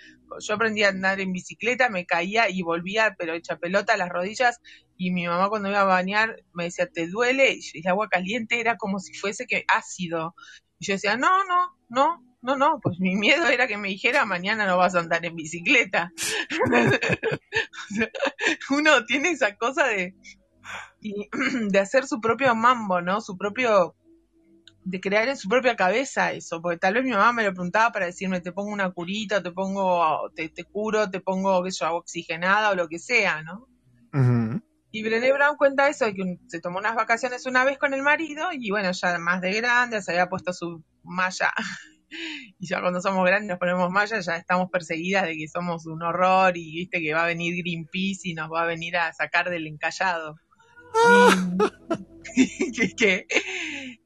Yo aprendí a andar en bicicleta, me caía y volvía, pero hecha pelota a las rodillas. Y mi mamá cuando iba a bañar me decía, ¿te duele? Y el agua caliente era como si fuese que ácido. Y yo decía, no, no, no, no, no, pues mi miedo era que me dijera mañana no vas a andar en bicicleta. Uno tiene esa cosa de, de hacer su propio mambo, ¿no? Su propio, de crear en su propia cabeza eso, porque tal vez mi mamá me lo preguntaba para decirme, te pongo una curita, te pongo, te, te curo, te pongo, qué sé agua oxigenada o lo que sea, ¿no? Y Brené Brown cuenta eso, de que se tomó unas vacaciones una vez con el marido y bueno, ya más de grande, se había puesto su malla y ya cuando somos grandes nos ponemos mallas, ya estamos perseguidas de que somos un horror y viste que va a venir Greenpeace y nos va a venir a sacar del encallado. que,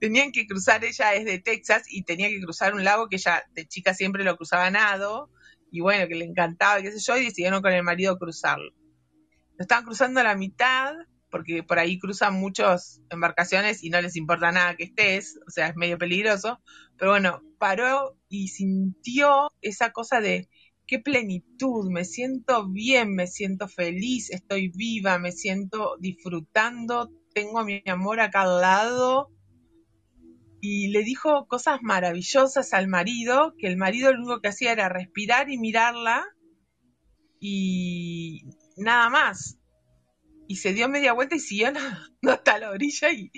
tenían que cruzar, ella es de Texas y tenía que cruzar un lago que ella de chica siempre lo cruzaba nado y bueno, que le encantaba, qué sé yo, y decidieron con el marido cruzarlo. Lo estaban cruzando a la mitad porque por ahí cruzan muchas embarcaciones y no les importa nada que estés, o sea, es medio peligroso, pero bueno, paró y sintió esa cosa de qué plenitud, me siento bien, me siento feliz, estoy viva, me siento disfrutando, tengo a mi amor acá al lado. Y le dijo cosas maravillosas al marido, que el marido lo único que hacía era respirar y mirarla y nada más y se dio media vuelta y siguió hasta la orilla y,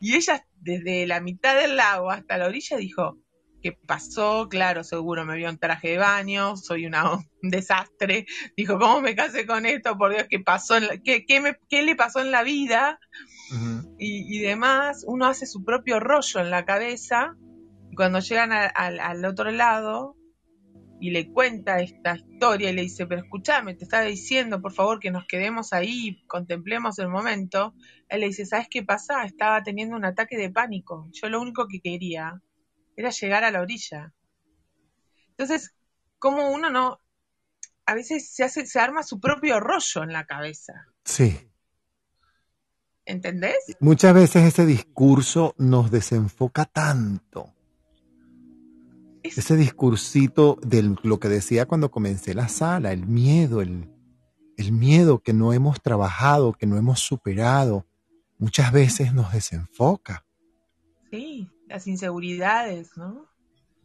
y ella desde la mitad del lago hasta la orilla dijo, ¿qué pasó? Claro, seguro me vio en traje de baño, soy una, un desastre. Dijo, ¿cómo me casé con esto? Por Dios, ¿qué pasó? ¿Qué, qué, me, qué le pasó en la vida? y, y, demás, uno hace su propio rollo en la cabeza y cuando llegan al otro lado, y le cuenta esta historia y le dice, pero escúchame, te estaba diciendo, por favor, que nos quedemos ahí, contemplemos el momento. Él le dice, ¿sabes qué pasa? Estaba teniendo un ataque de pánico. Yo lo único que quería era llegar a la orilla. Entonces, como uno no, a veces se hace, se arma su propio rollo en la cabeza. Sí. ¿Entendés? Muchas veces ese discurso nos desenfoca tanto ese discursito de lo que decía cuando comencé la sala, el miedo, el, el miedo que no hemos trabajado, que no hemos superado, muchas veces nos desenfoca. Sí, las inseguridades, ¿no?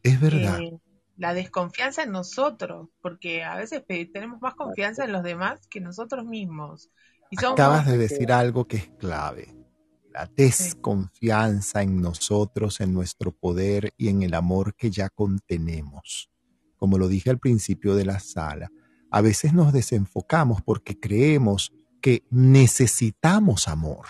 Es verdad. Eh, la desconfianza en nosotros, porque a veces tenemos más confianza en los demás que nosotros mismos. Y Acabas de decir algo que es clave la desconfianza en nosotros, en nuestro poder y en el amor que ya contenemos. Como lo dije al principio de la sala, a veces nos desenfocamos porque creemos que necesitamos amor,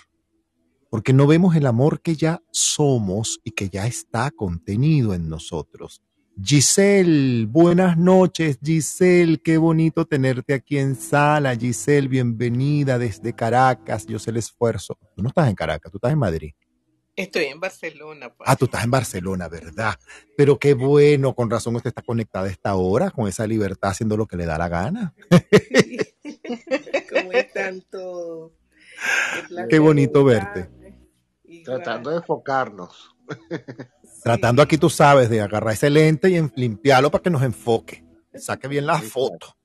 porque no vemos el amor que ya somos y que ya está contenido en nosotros. Giselle, buenas noches, Giselle, qué bonito tenerte aquí en sala. Giselle, bienvenida desde Caracas. Yo sé el esfuerzo. Tú no estás en Caracas, tú estás en Madrid. Estoy en Barcelona. Pues. Ah, tú estás en Barcelona, ¿verdad? Pero qué bueno, con razón usted está conectada a esta hora, con esa libertad, haciendo lo que le da la gana. ¿Cómo están todos? Qué, bonito verte. Tratando de enfocarnos. Tratando aquí, tú sabes, de agarrar ese lente y limpiarlo para que nos enfoque. Saque bien la foto.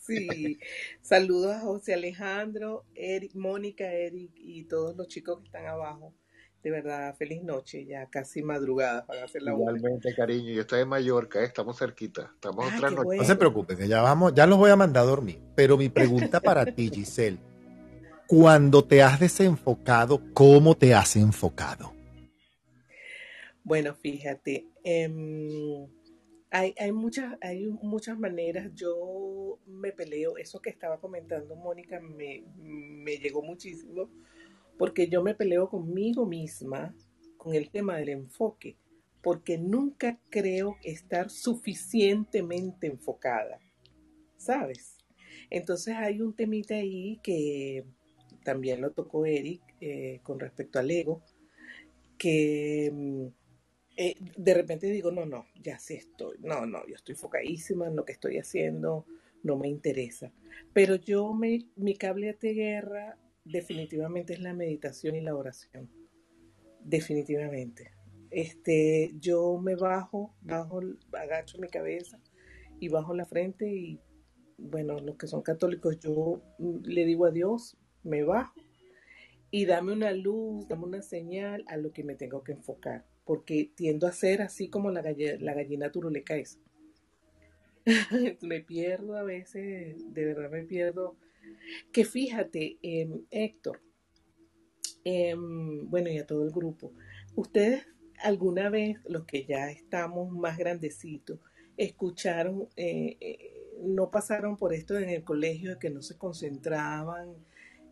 Sí, saludos a José Alejandro, Eric, Mónica, Eric y todos los chicos que están abajo. De verdad, feliz noche, ya casi madrugada para hacer la Igualmente, cariño, yo estoy en Mallorca, ¿eh? estamos cerquita, estamos ah, No se preocupen, que ya vamos, ya los voy a mandar a dormir. Pero mi pregunta para ti, Giselle, cuando te has desenfocado, ¿cómo te has enfocado? Bueno, fíjate, em, hay, hay, muchas, hay muchas maneras. Yo me peleo, eso que estaba comentando Mónica me, me llegó muchísimo, porque yo me peleo conmigo misma con el tema del enfoque, porque nunca creo estar suficientemente enfocada, ¿sabes? Entonces hay un temita ahí que también lo tocó Eric eh, con respecto al ego, que eh, de repente digo, no, no, ya sí estoy, no, no, yo estoy focadísima en lo que estoy haciendo, no me interesa. Pero yo, me, mi cable de guerra definitivamente es la meditación y la oración, definitivamente. Este, yo me bajo, bajo, agacho mi cabeza y bajo la frente y, bueno, los que son católicos, yo le digo a Dios, me bajo y dame una luz, dame una señal a lo que me tengo que enfocar, porque tiendo a ser así como la, la gallina turuleca esa. me pierdo a veces, de verdad me pierdo. Que fíjate, em, Héctor, em, bueno, y a todo el grupo, ustedes alguna vez, los que ya estamos más grandecitos, escucharon, eh, eh, no pasaron por esto en el colegio de que no se concentraban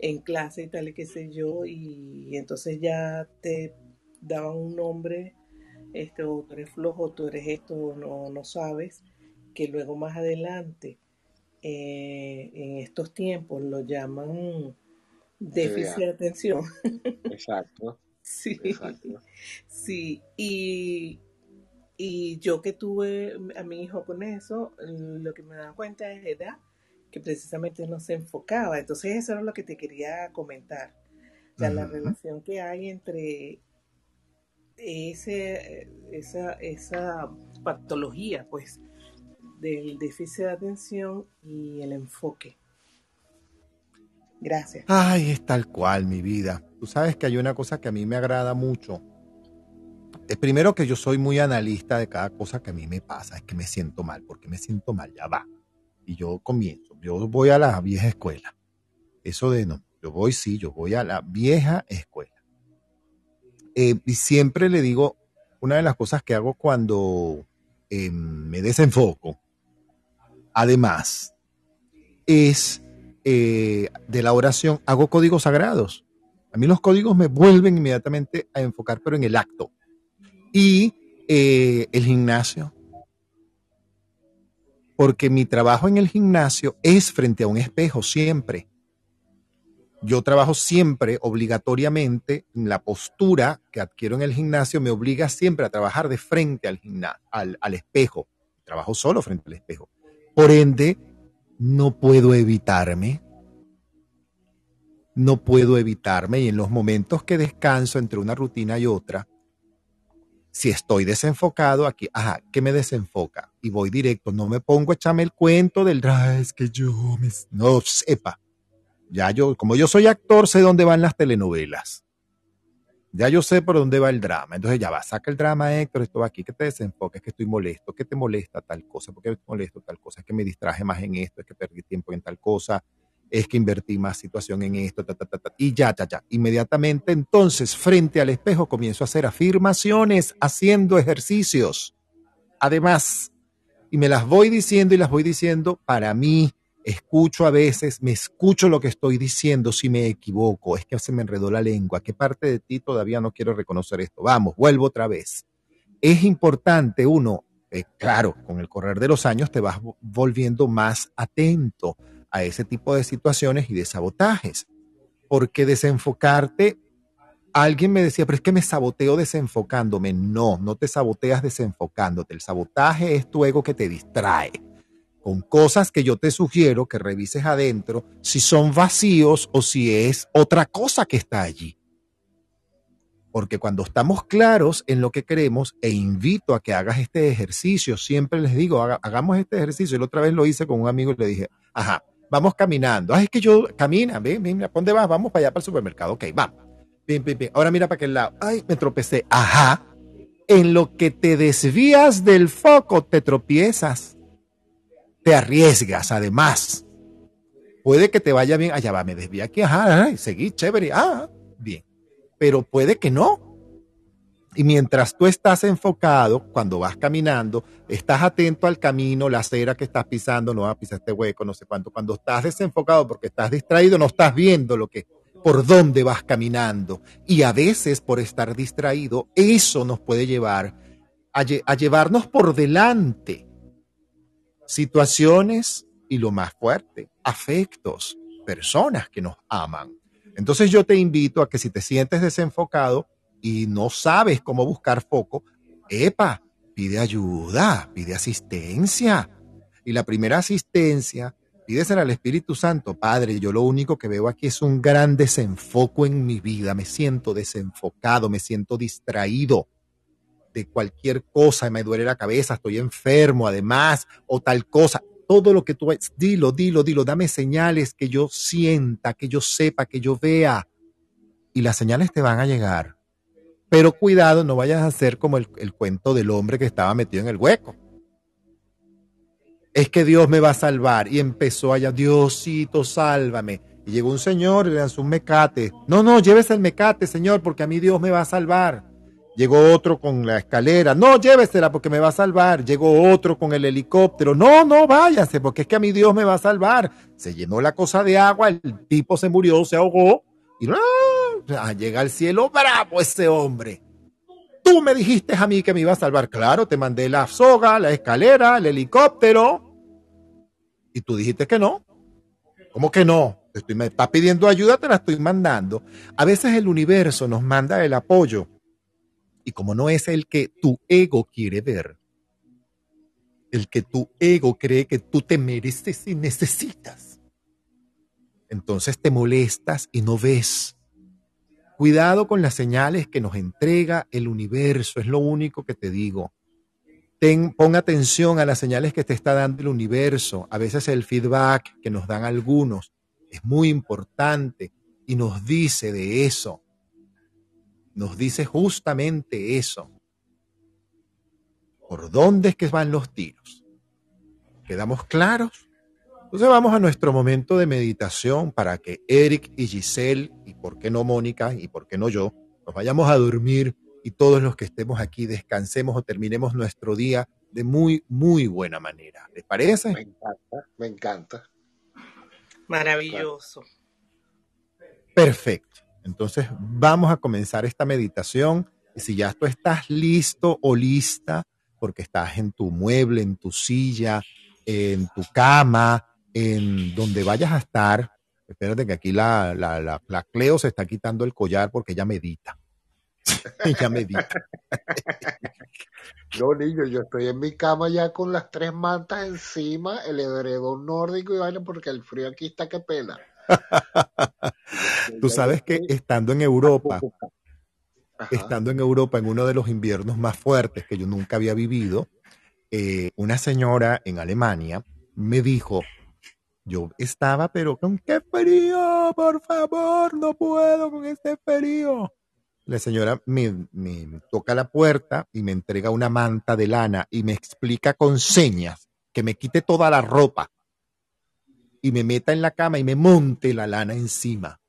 en clase y tal y qué sé yo, y, entonces ya te daban un nombre, este, o tú eres flojo, tú eres esto, no, no sabes, que luego más adelante, eh, en estos tiempos, lo llaman déficit de atención. Exacto. sí, sí, y, y yo que tuve a mi hijo con eso, lo que me da cuenta es edad que precisamente no se enfocaba. Entonces eso era lo que te quería comentar. O sea, la relación que hay entre ese, esa, esa patología, pues, del déficit de atención y el enfoque. Gracias. Ay, es tal cual, mi vida. Tú sabes que hay una cosa que a mí me agrada mucho. Es primero que yo soy muy analista de cada cosa que a mí me pasa. Es que me siento mal. porque me siento mal? Ya va. Y yo comienzo yo voy a la vieja escuela. Eso de no, yo voy, sí, yo voy a la vieja escuela. Eh, y siempre le digo, una de las cosas que hago cuando em, me desenfoco, además, es eh, de la oración, hago códigos sagrados. A mí los códigos me vuelven inmediatamente a enfocar, pero en el acto. Y eh, el gimnasio, porque mi trabajo en el gimnasio es frente a un espejo siempre. Yo trabajo siempre obligatoriamente, la postura que adquiero en el gimnasio me obliga siempre a trabajar de frente al, al, al espejo. Trabajo solo frente al espejo. Por ende, no puedo evitarme. No puedo evitarme y en los momentos que descanso entre una rutina y otra, si estoy desenfocado aquí, ajá, ¿qué me desenfoca? Y voy directo, no me pongo a echarme el cuento del, es que yo me, no sepa. Ya yo, como yo soy actor, sé dónde van las telenovelas. Ya yo sé por dónde va el drama. Entonces ya va, saca el drama, Héctor, esto va aquí, que te desenfoca, es que estoy molesto, que te molesta tal cosa, porque me molesto tal cosa, es que me distraje más en esto, es que perdí tiempo en tal cosa, es que invertí más situación en esto, ta, ta, ta, y ya, ya, ya. Inmediatamente entonces, frente al espejo, comienzo a hacer afirmaciones, haciendo ejercicios. Además, y me las voy diciendo y las voy diciendo para mí, escucho a veces, me escucho lo que estoy diciendo si me equivoco, es que se me enredó la lengua, ¿qué parte de ti todavía no quiero reconocer esto? Vamos, vuelvo otra vez. Es importante uno, eh, claro, con el correr de los años te vas volviendo más atento a ese tipo de situaciones y de sabotajes. Porque desenfocarte, alguien me decía, pero es que me saboteo desenfocándome. No, no te saboteas desenfocándote. El sabotaje es tu ego que te distrae con cosas que yo te sugiero que revises adentro si son vacíos o si es otra cosa que está allí. Porque cuando estamos claros en lo que queremos, e invito a que hagas este ejercicio, siempre les digo, hagamos este ejercicio. La otra vez lo hice con un amigo y le dije, ajá, vamos caminando. Ah, es que yo camina, ven, ven, ¿para dónde vas? Vamos para allá, para el supermercado. Ok, vamos. Bien, bien, bien. Ahora mira para aquel lado. Ay, me tropecé. Ajá. En lo que te desvías del foco, te tropiezas. Te arriesgas, además. Puede que te vaya bien. Allá va, me desvía aquí. Ajá, ay, seguí, chévere. Ah, bien. Pero puede que no. Y mientras tú estás enfocado, cuando vas caminando, estás atento al camino, la acera que estás pisando, no vas a pisar este hueco, no sé cuánto. Cuando estás desenfocado porque estás distraído, no estás viendo lo que, por dónde vas caminando. Y a veces, por estar distraído, eso nos puede llevar a, a llevarnos por delante situaciones y lo más fuerte, afectos, personas que nos aman. Entonces yo te invito a que si te sientes desenfocado, y no sabes cómo buscar foco, epa, pide ayuda, pide asistencia. Y la primera asistencia, pídesela al Espíritu Santo. Padre, yo lo único que veo aquí es un gran desenfoco en mi vida. Me siento desenfocado, me siento distraído de cualquier cosa, me duele la cabeza, estoy enfermo, además, o tal cosa. Todo lo que tú, dilo, dilo, dilo, dame señales que yo sienta, que yo sepa, que yo vea. Y las señales te van a llegar. Pero cuidado, no vayas a hacer como el, el cuento del hombre que estaba metido en el hueco es que Dios me va a salvar. Y empezó allá, Diosito, sálvame. Y llegó un señor y le lanzó un mecate. No, no, llévese el mecate, señor, porque a mí Dios me va a salvar. Llegó otro con la escalera. No, llévesela porque me va a salvar. Llegó otro con el helicóptero. No, no, váyase porque es que a mí Dios me va a salvar. Se llenó la cosa de agua, el tipo se murió, se ahogó. Y no, llega al cielo bravo ese hombre. Tú me dijiste a mí que me iba a salvar. Claro, te mandé la soga, la escalera, el helicóptero. Y tú dijiste que no. ¿Cómo que no? estoy, me estás pidiendo ayuda, te la estoy mandando. A veces el universo nos manda el apoyo. Y como no es el que tu ego quiere ver, el que tu ego cree que tú te mereces y necesitas, entonces te molestas y no ves Cuidado con las señales que nos entrega el universo, es lo único que te digo. Pon atención a las señales que te está dando el universo. A veces el feedback que nos dan algunos es muy importante y nos dice de eso. Nos dice justamente eso. ¿Por dónde es que van los tiros? ¿Quedamos claros? Entonces vamos a nuestro momento de meditación para que Eric y Giselle, y por qué no Mónica, y por qué no yo, nos vayamos a dormir y todos los que estemos aquí descansemos o terminemos nuestro día de muy, muy buena manera. ¿Les parece? Me encanta, me encanta. Maravilloso. Perfecto. Entonces vamos a comenzar esta meditación. Y si ya tú estás listo o lista, porque estás en tu mueble, en tu silla, en tu cama, en donde vayas a estar, espérate que aquí la, la, la, Cleo se está quitando el collar porque ella medita. ella medita. no, niño, yo estoy en mi cama ya con las tres mantas encima, el edredón nórdico y vaina porque el frío aquí está que pela. Tú sabes que estando en Europa, estando en Europa en uno de los inviernos más fuertes que yo nunca había vivido, eh, una señora en Alemania me dijo, yo estaba, pero con qué frío, por favor, no puedo con este frío. La señora me, me, toca la puerta y me entrega una manta de lana y me explica con señas que me quite toda la ropa y me meta en la cama y me monte la lana encima.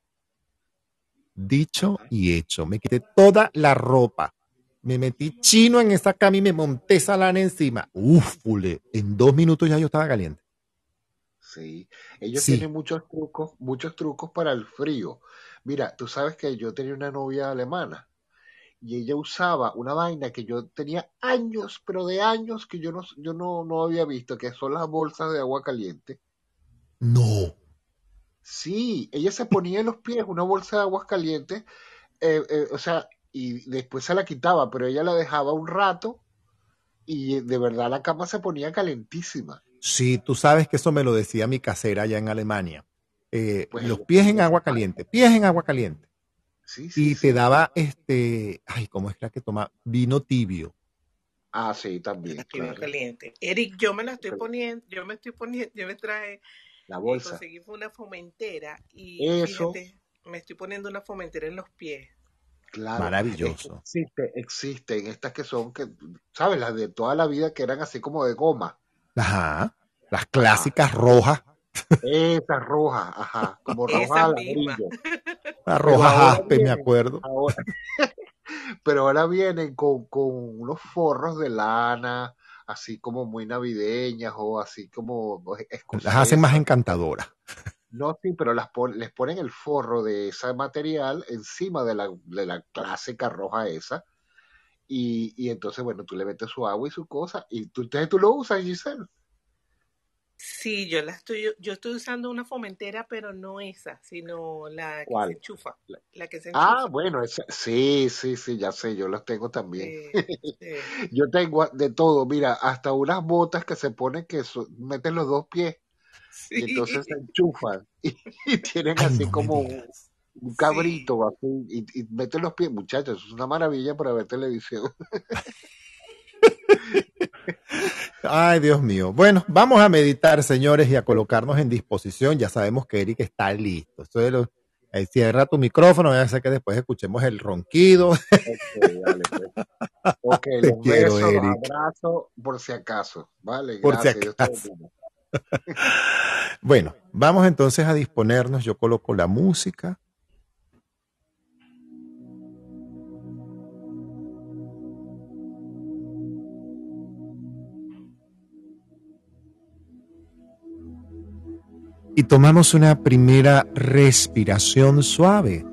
Dicho y hecho, me quité toda la ropa. Me metí chino en esa cama y me monté esa lana encima. Uf, en dos minutos ya yo estaba caliente. Sí, ellos tienen muchos trucos, muchos trucos para el frío. Mira, tú sabes que yo tenía una novia alemana y ella usaba una vaina que yo tenía años, pero de años que yo no, yo no, no había visto, que son las bolsas de agua caliente. No. Sí, ella se ponía en los pies una bolsa de agua caliente, eh, eh, o sea, y después se la quitaba, pero ella la dejaba un rato y de verdad la cama se ponía calentísima. Sí, tú sabes que eso me lo decía mi casera allá en Alemania. Eh, pues los pies en agua caliente, pies en agua caliente. Sí, sí, y te daba este, ay, ¿cómo es la que toma? Vino tibio. Ah, sí, también. Vino caliente. Eric, yo me la estoy poniendo, yo me estoy poniendo, yo me traje la bolsa. Conseguí una fomentera y Eso. me estoy poniendo una fomentera en los pies. Claro. Maravilloso. Existe, existen estas que son, que, ¿sabes? Las de toda la vida que eran así como de goma. Ajá. Las clásicas rojas. Esas rojas, ajá. Como roja ladrillo. Las rojas aspe, me acuerdo. pero ahora vienen con, con unos forros de lana, así como muy navideñas o así como Las hacen más encantadoras. No, sí, pero las les ponen el forro de ese material encima de la, de la clásica roja esa. Y, y, entonces, bueno, tú le metes su agua y su cosa y tú, tú lo usas, Giselle. Sí, yo la estoy, yo estoy usando una fomentera, pero no esa, sino la que se enchufa, la que se Ah, bueno, esa- sí, sí, sí, ya sé, yo las tengo también. Sí, sí. Yo tengo de todo, mira, hasta unas botas que se ponen que so- meten los dos pies y entonces se Sí, enchufan y, y tienen Ay, así no como un, un sí. cabrito así y, y meten los pies, muchachos, es una maravilla para ver televisión. Ay, Dios mío. Bueno, vamos a meditar, señores, y a colocarnos en disposición. Ya sabemos que Eric está listo. Lo- eh, cierra tu micrófono, ya sé que después escuchemos el ronquido. Ok, dale, pues. Ok, Te los quiero, besos, los Eric, abrazos, por si acaso. Vale, por si gracias, te acaso. Bueno, vamos entonces a disponernos. Yo coloco la música. Y tomamos una primera respiración suave,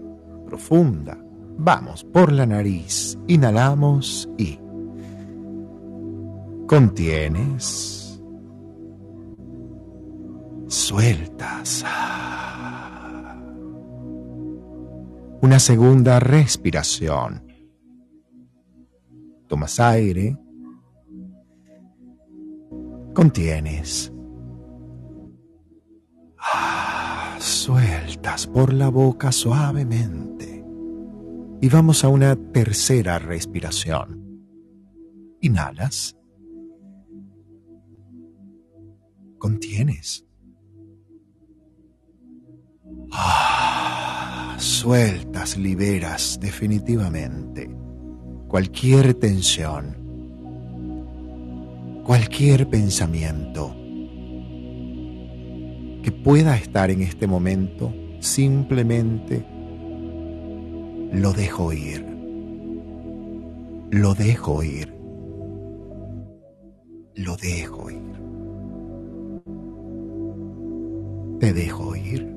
profunda. Vamos por la nariz, inhalamos y contienes, sueltas. Una segunda respiración. Tomas aire, contienes. Sueltas por la boca suavemente. Y vamos a una tercera respiración. Inhalas. Contienes. Ah, sueltas, liberas definitivamente cualquier tensión, cualquier pensamiento que pueda estar en este momento, simplemente lo dejo ir. Lo dejo ir. Lo dejo ir. Te dejo ir.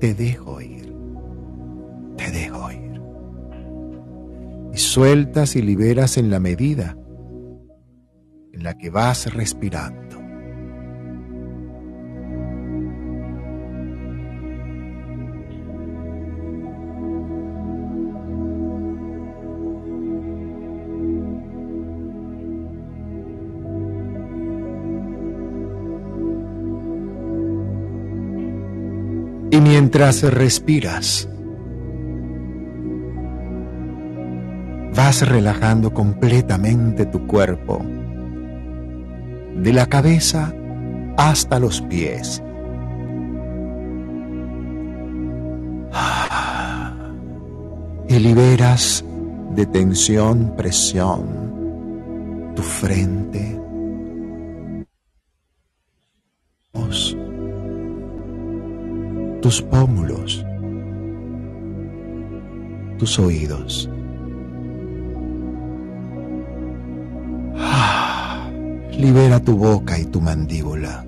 Te dejo ir. Te dejo ir. Y sueltas y liberas en la medida en la que vas respirando. Y mientras respiras, vas relajando completamente tu cuerpo, de la cabeza hasta los pies. Y liberas de tensión, presión, tu frente, tus pómulos, tus oídos. Libera tu boca y tu mandíbula.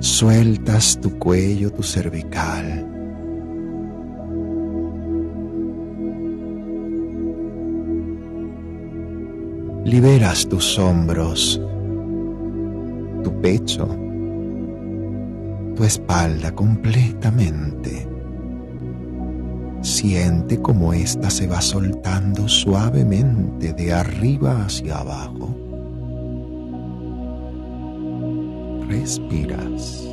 Sueltas tu cuello, tu cervical. Liberas tus hombros, tu pecho, tu espalda completamente. Siente como ésta se va soltando suavemente de arriba hacia abajo. Respiras.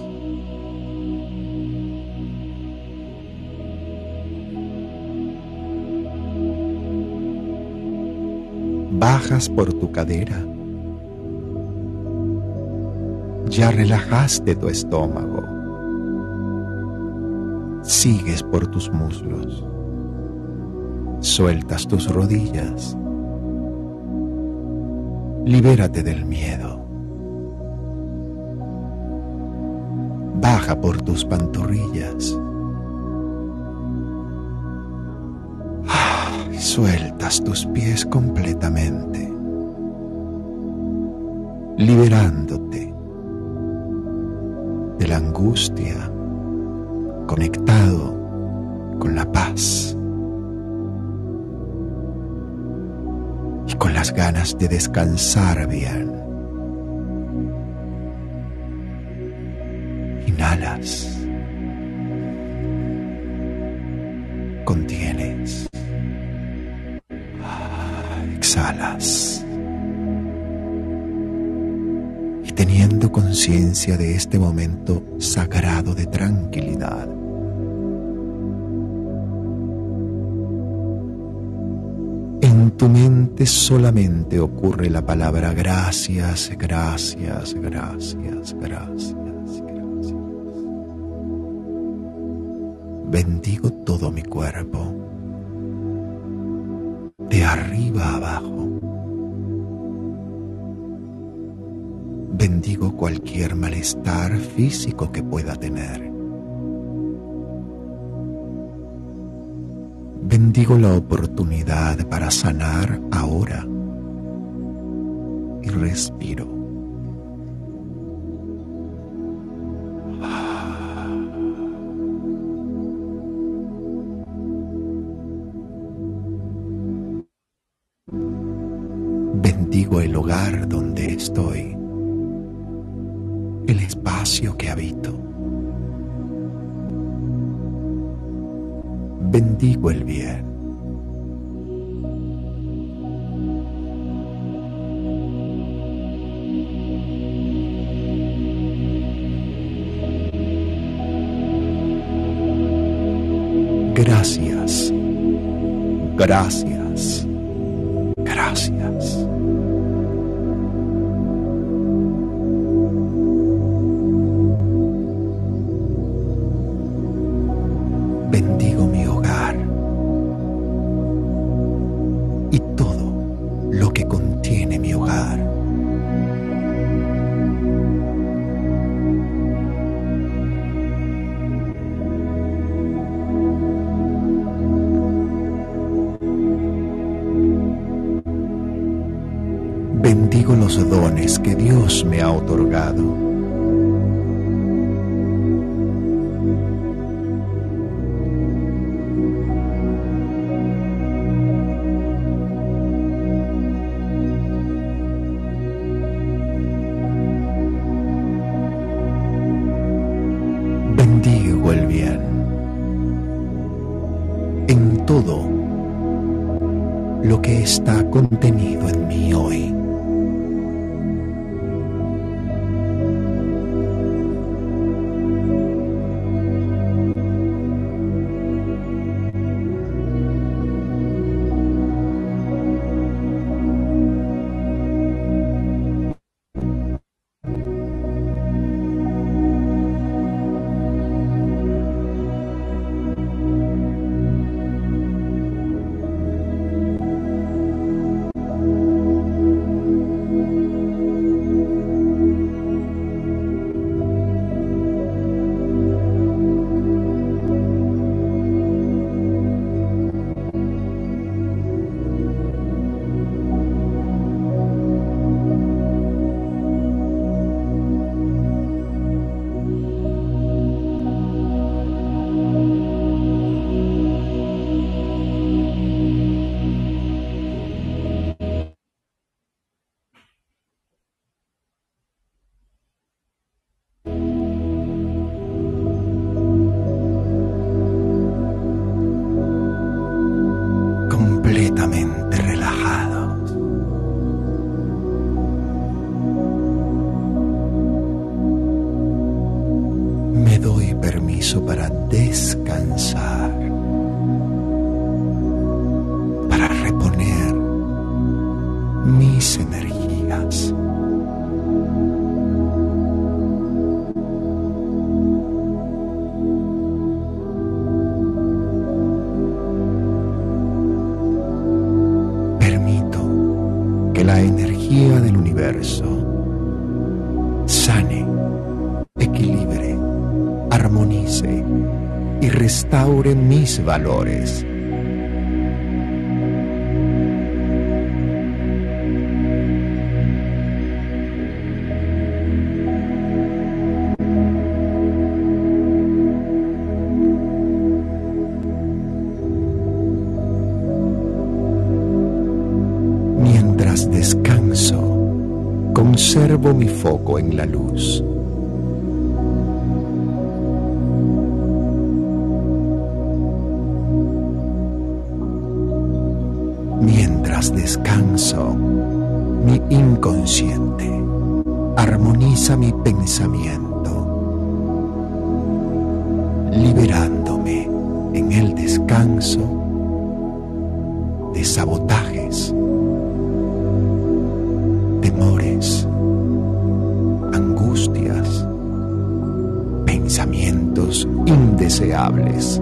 Bajas por tu cadera. Ya relajaste tu estómago. Sigues por tus muslos. Sueltas tus rodillas. Libérate del miedo. Baja por tus pantorrillas. Sueltas tus pies completamente. Liberándote de la angustia, conectado con la paz. y con las ganas de descansar bien. Inhalas. Y teniendo conciencia de este momento sagrado de tranquilidad, en tu mente solamente ocurre la palabra gracias, gracias, gracias, gracias. bendigo todo mi cuerpo, de arriba a abajo. Bendigo cualquier malestar físico que pueda tener. Bendigo la oportunidad para sanar ahora y respiro. el hogar donde estoy, espacio que habito. Bendigo el bien. Gracias. Gracias. Todo lo que está contenido en mí hoy. mis valores. Mientras descanso, conservo mi foco en la luz. Mi inconsciente armoniza mi pensamiento, liberándome en el descanso de sabotajes temores, angustias, pensamientos indeseables.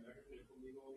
señora que estoy conmigo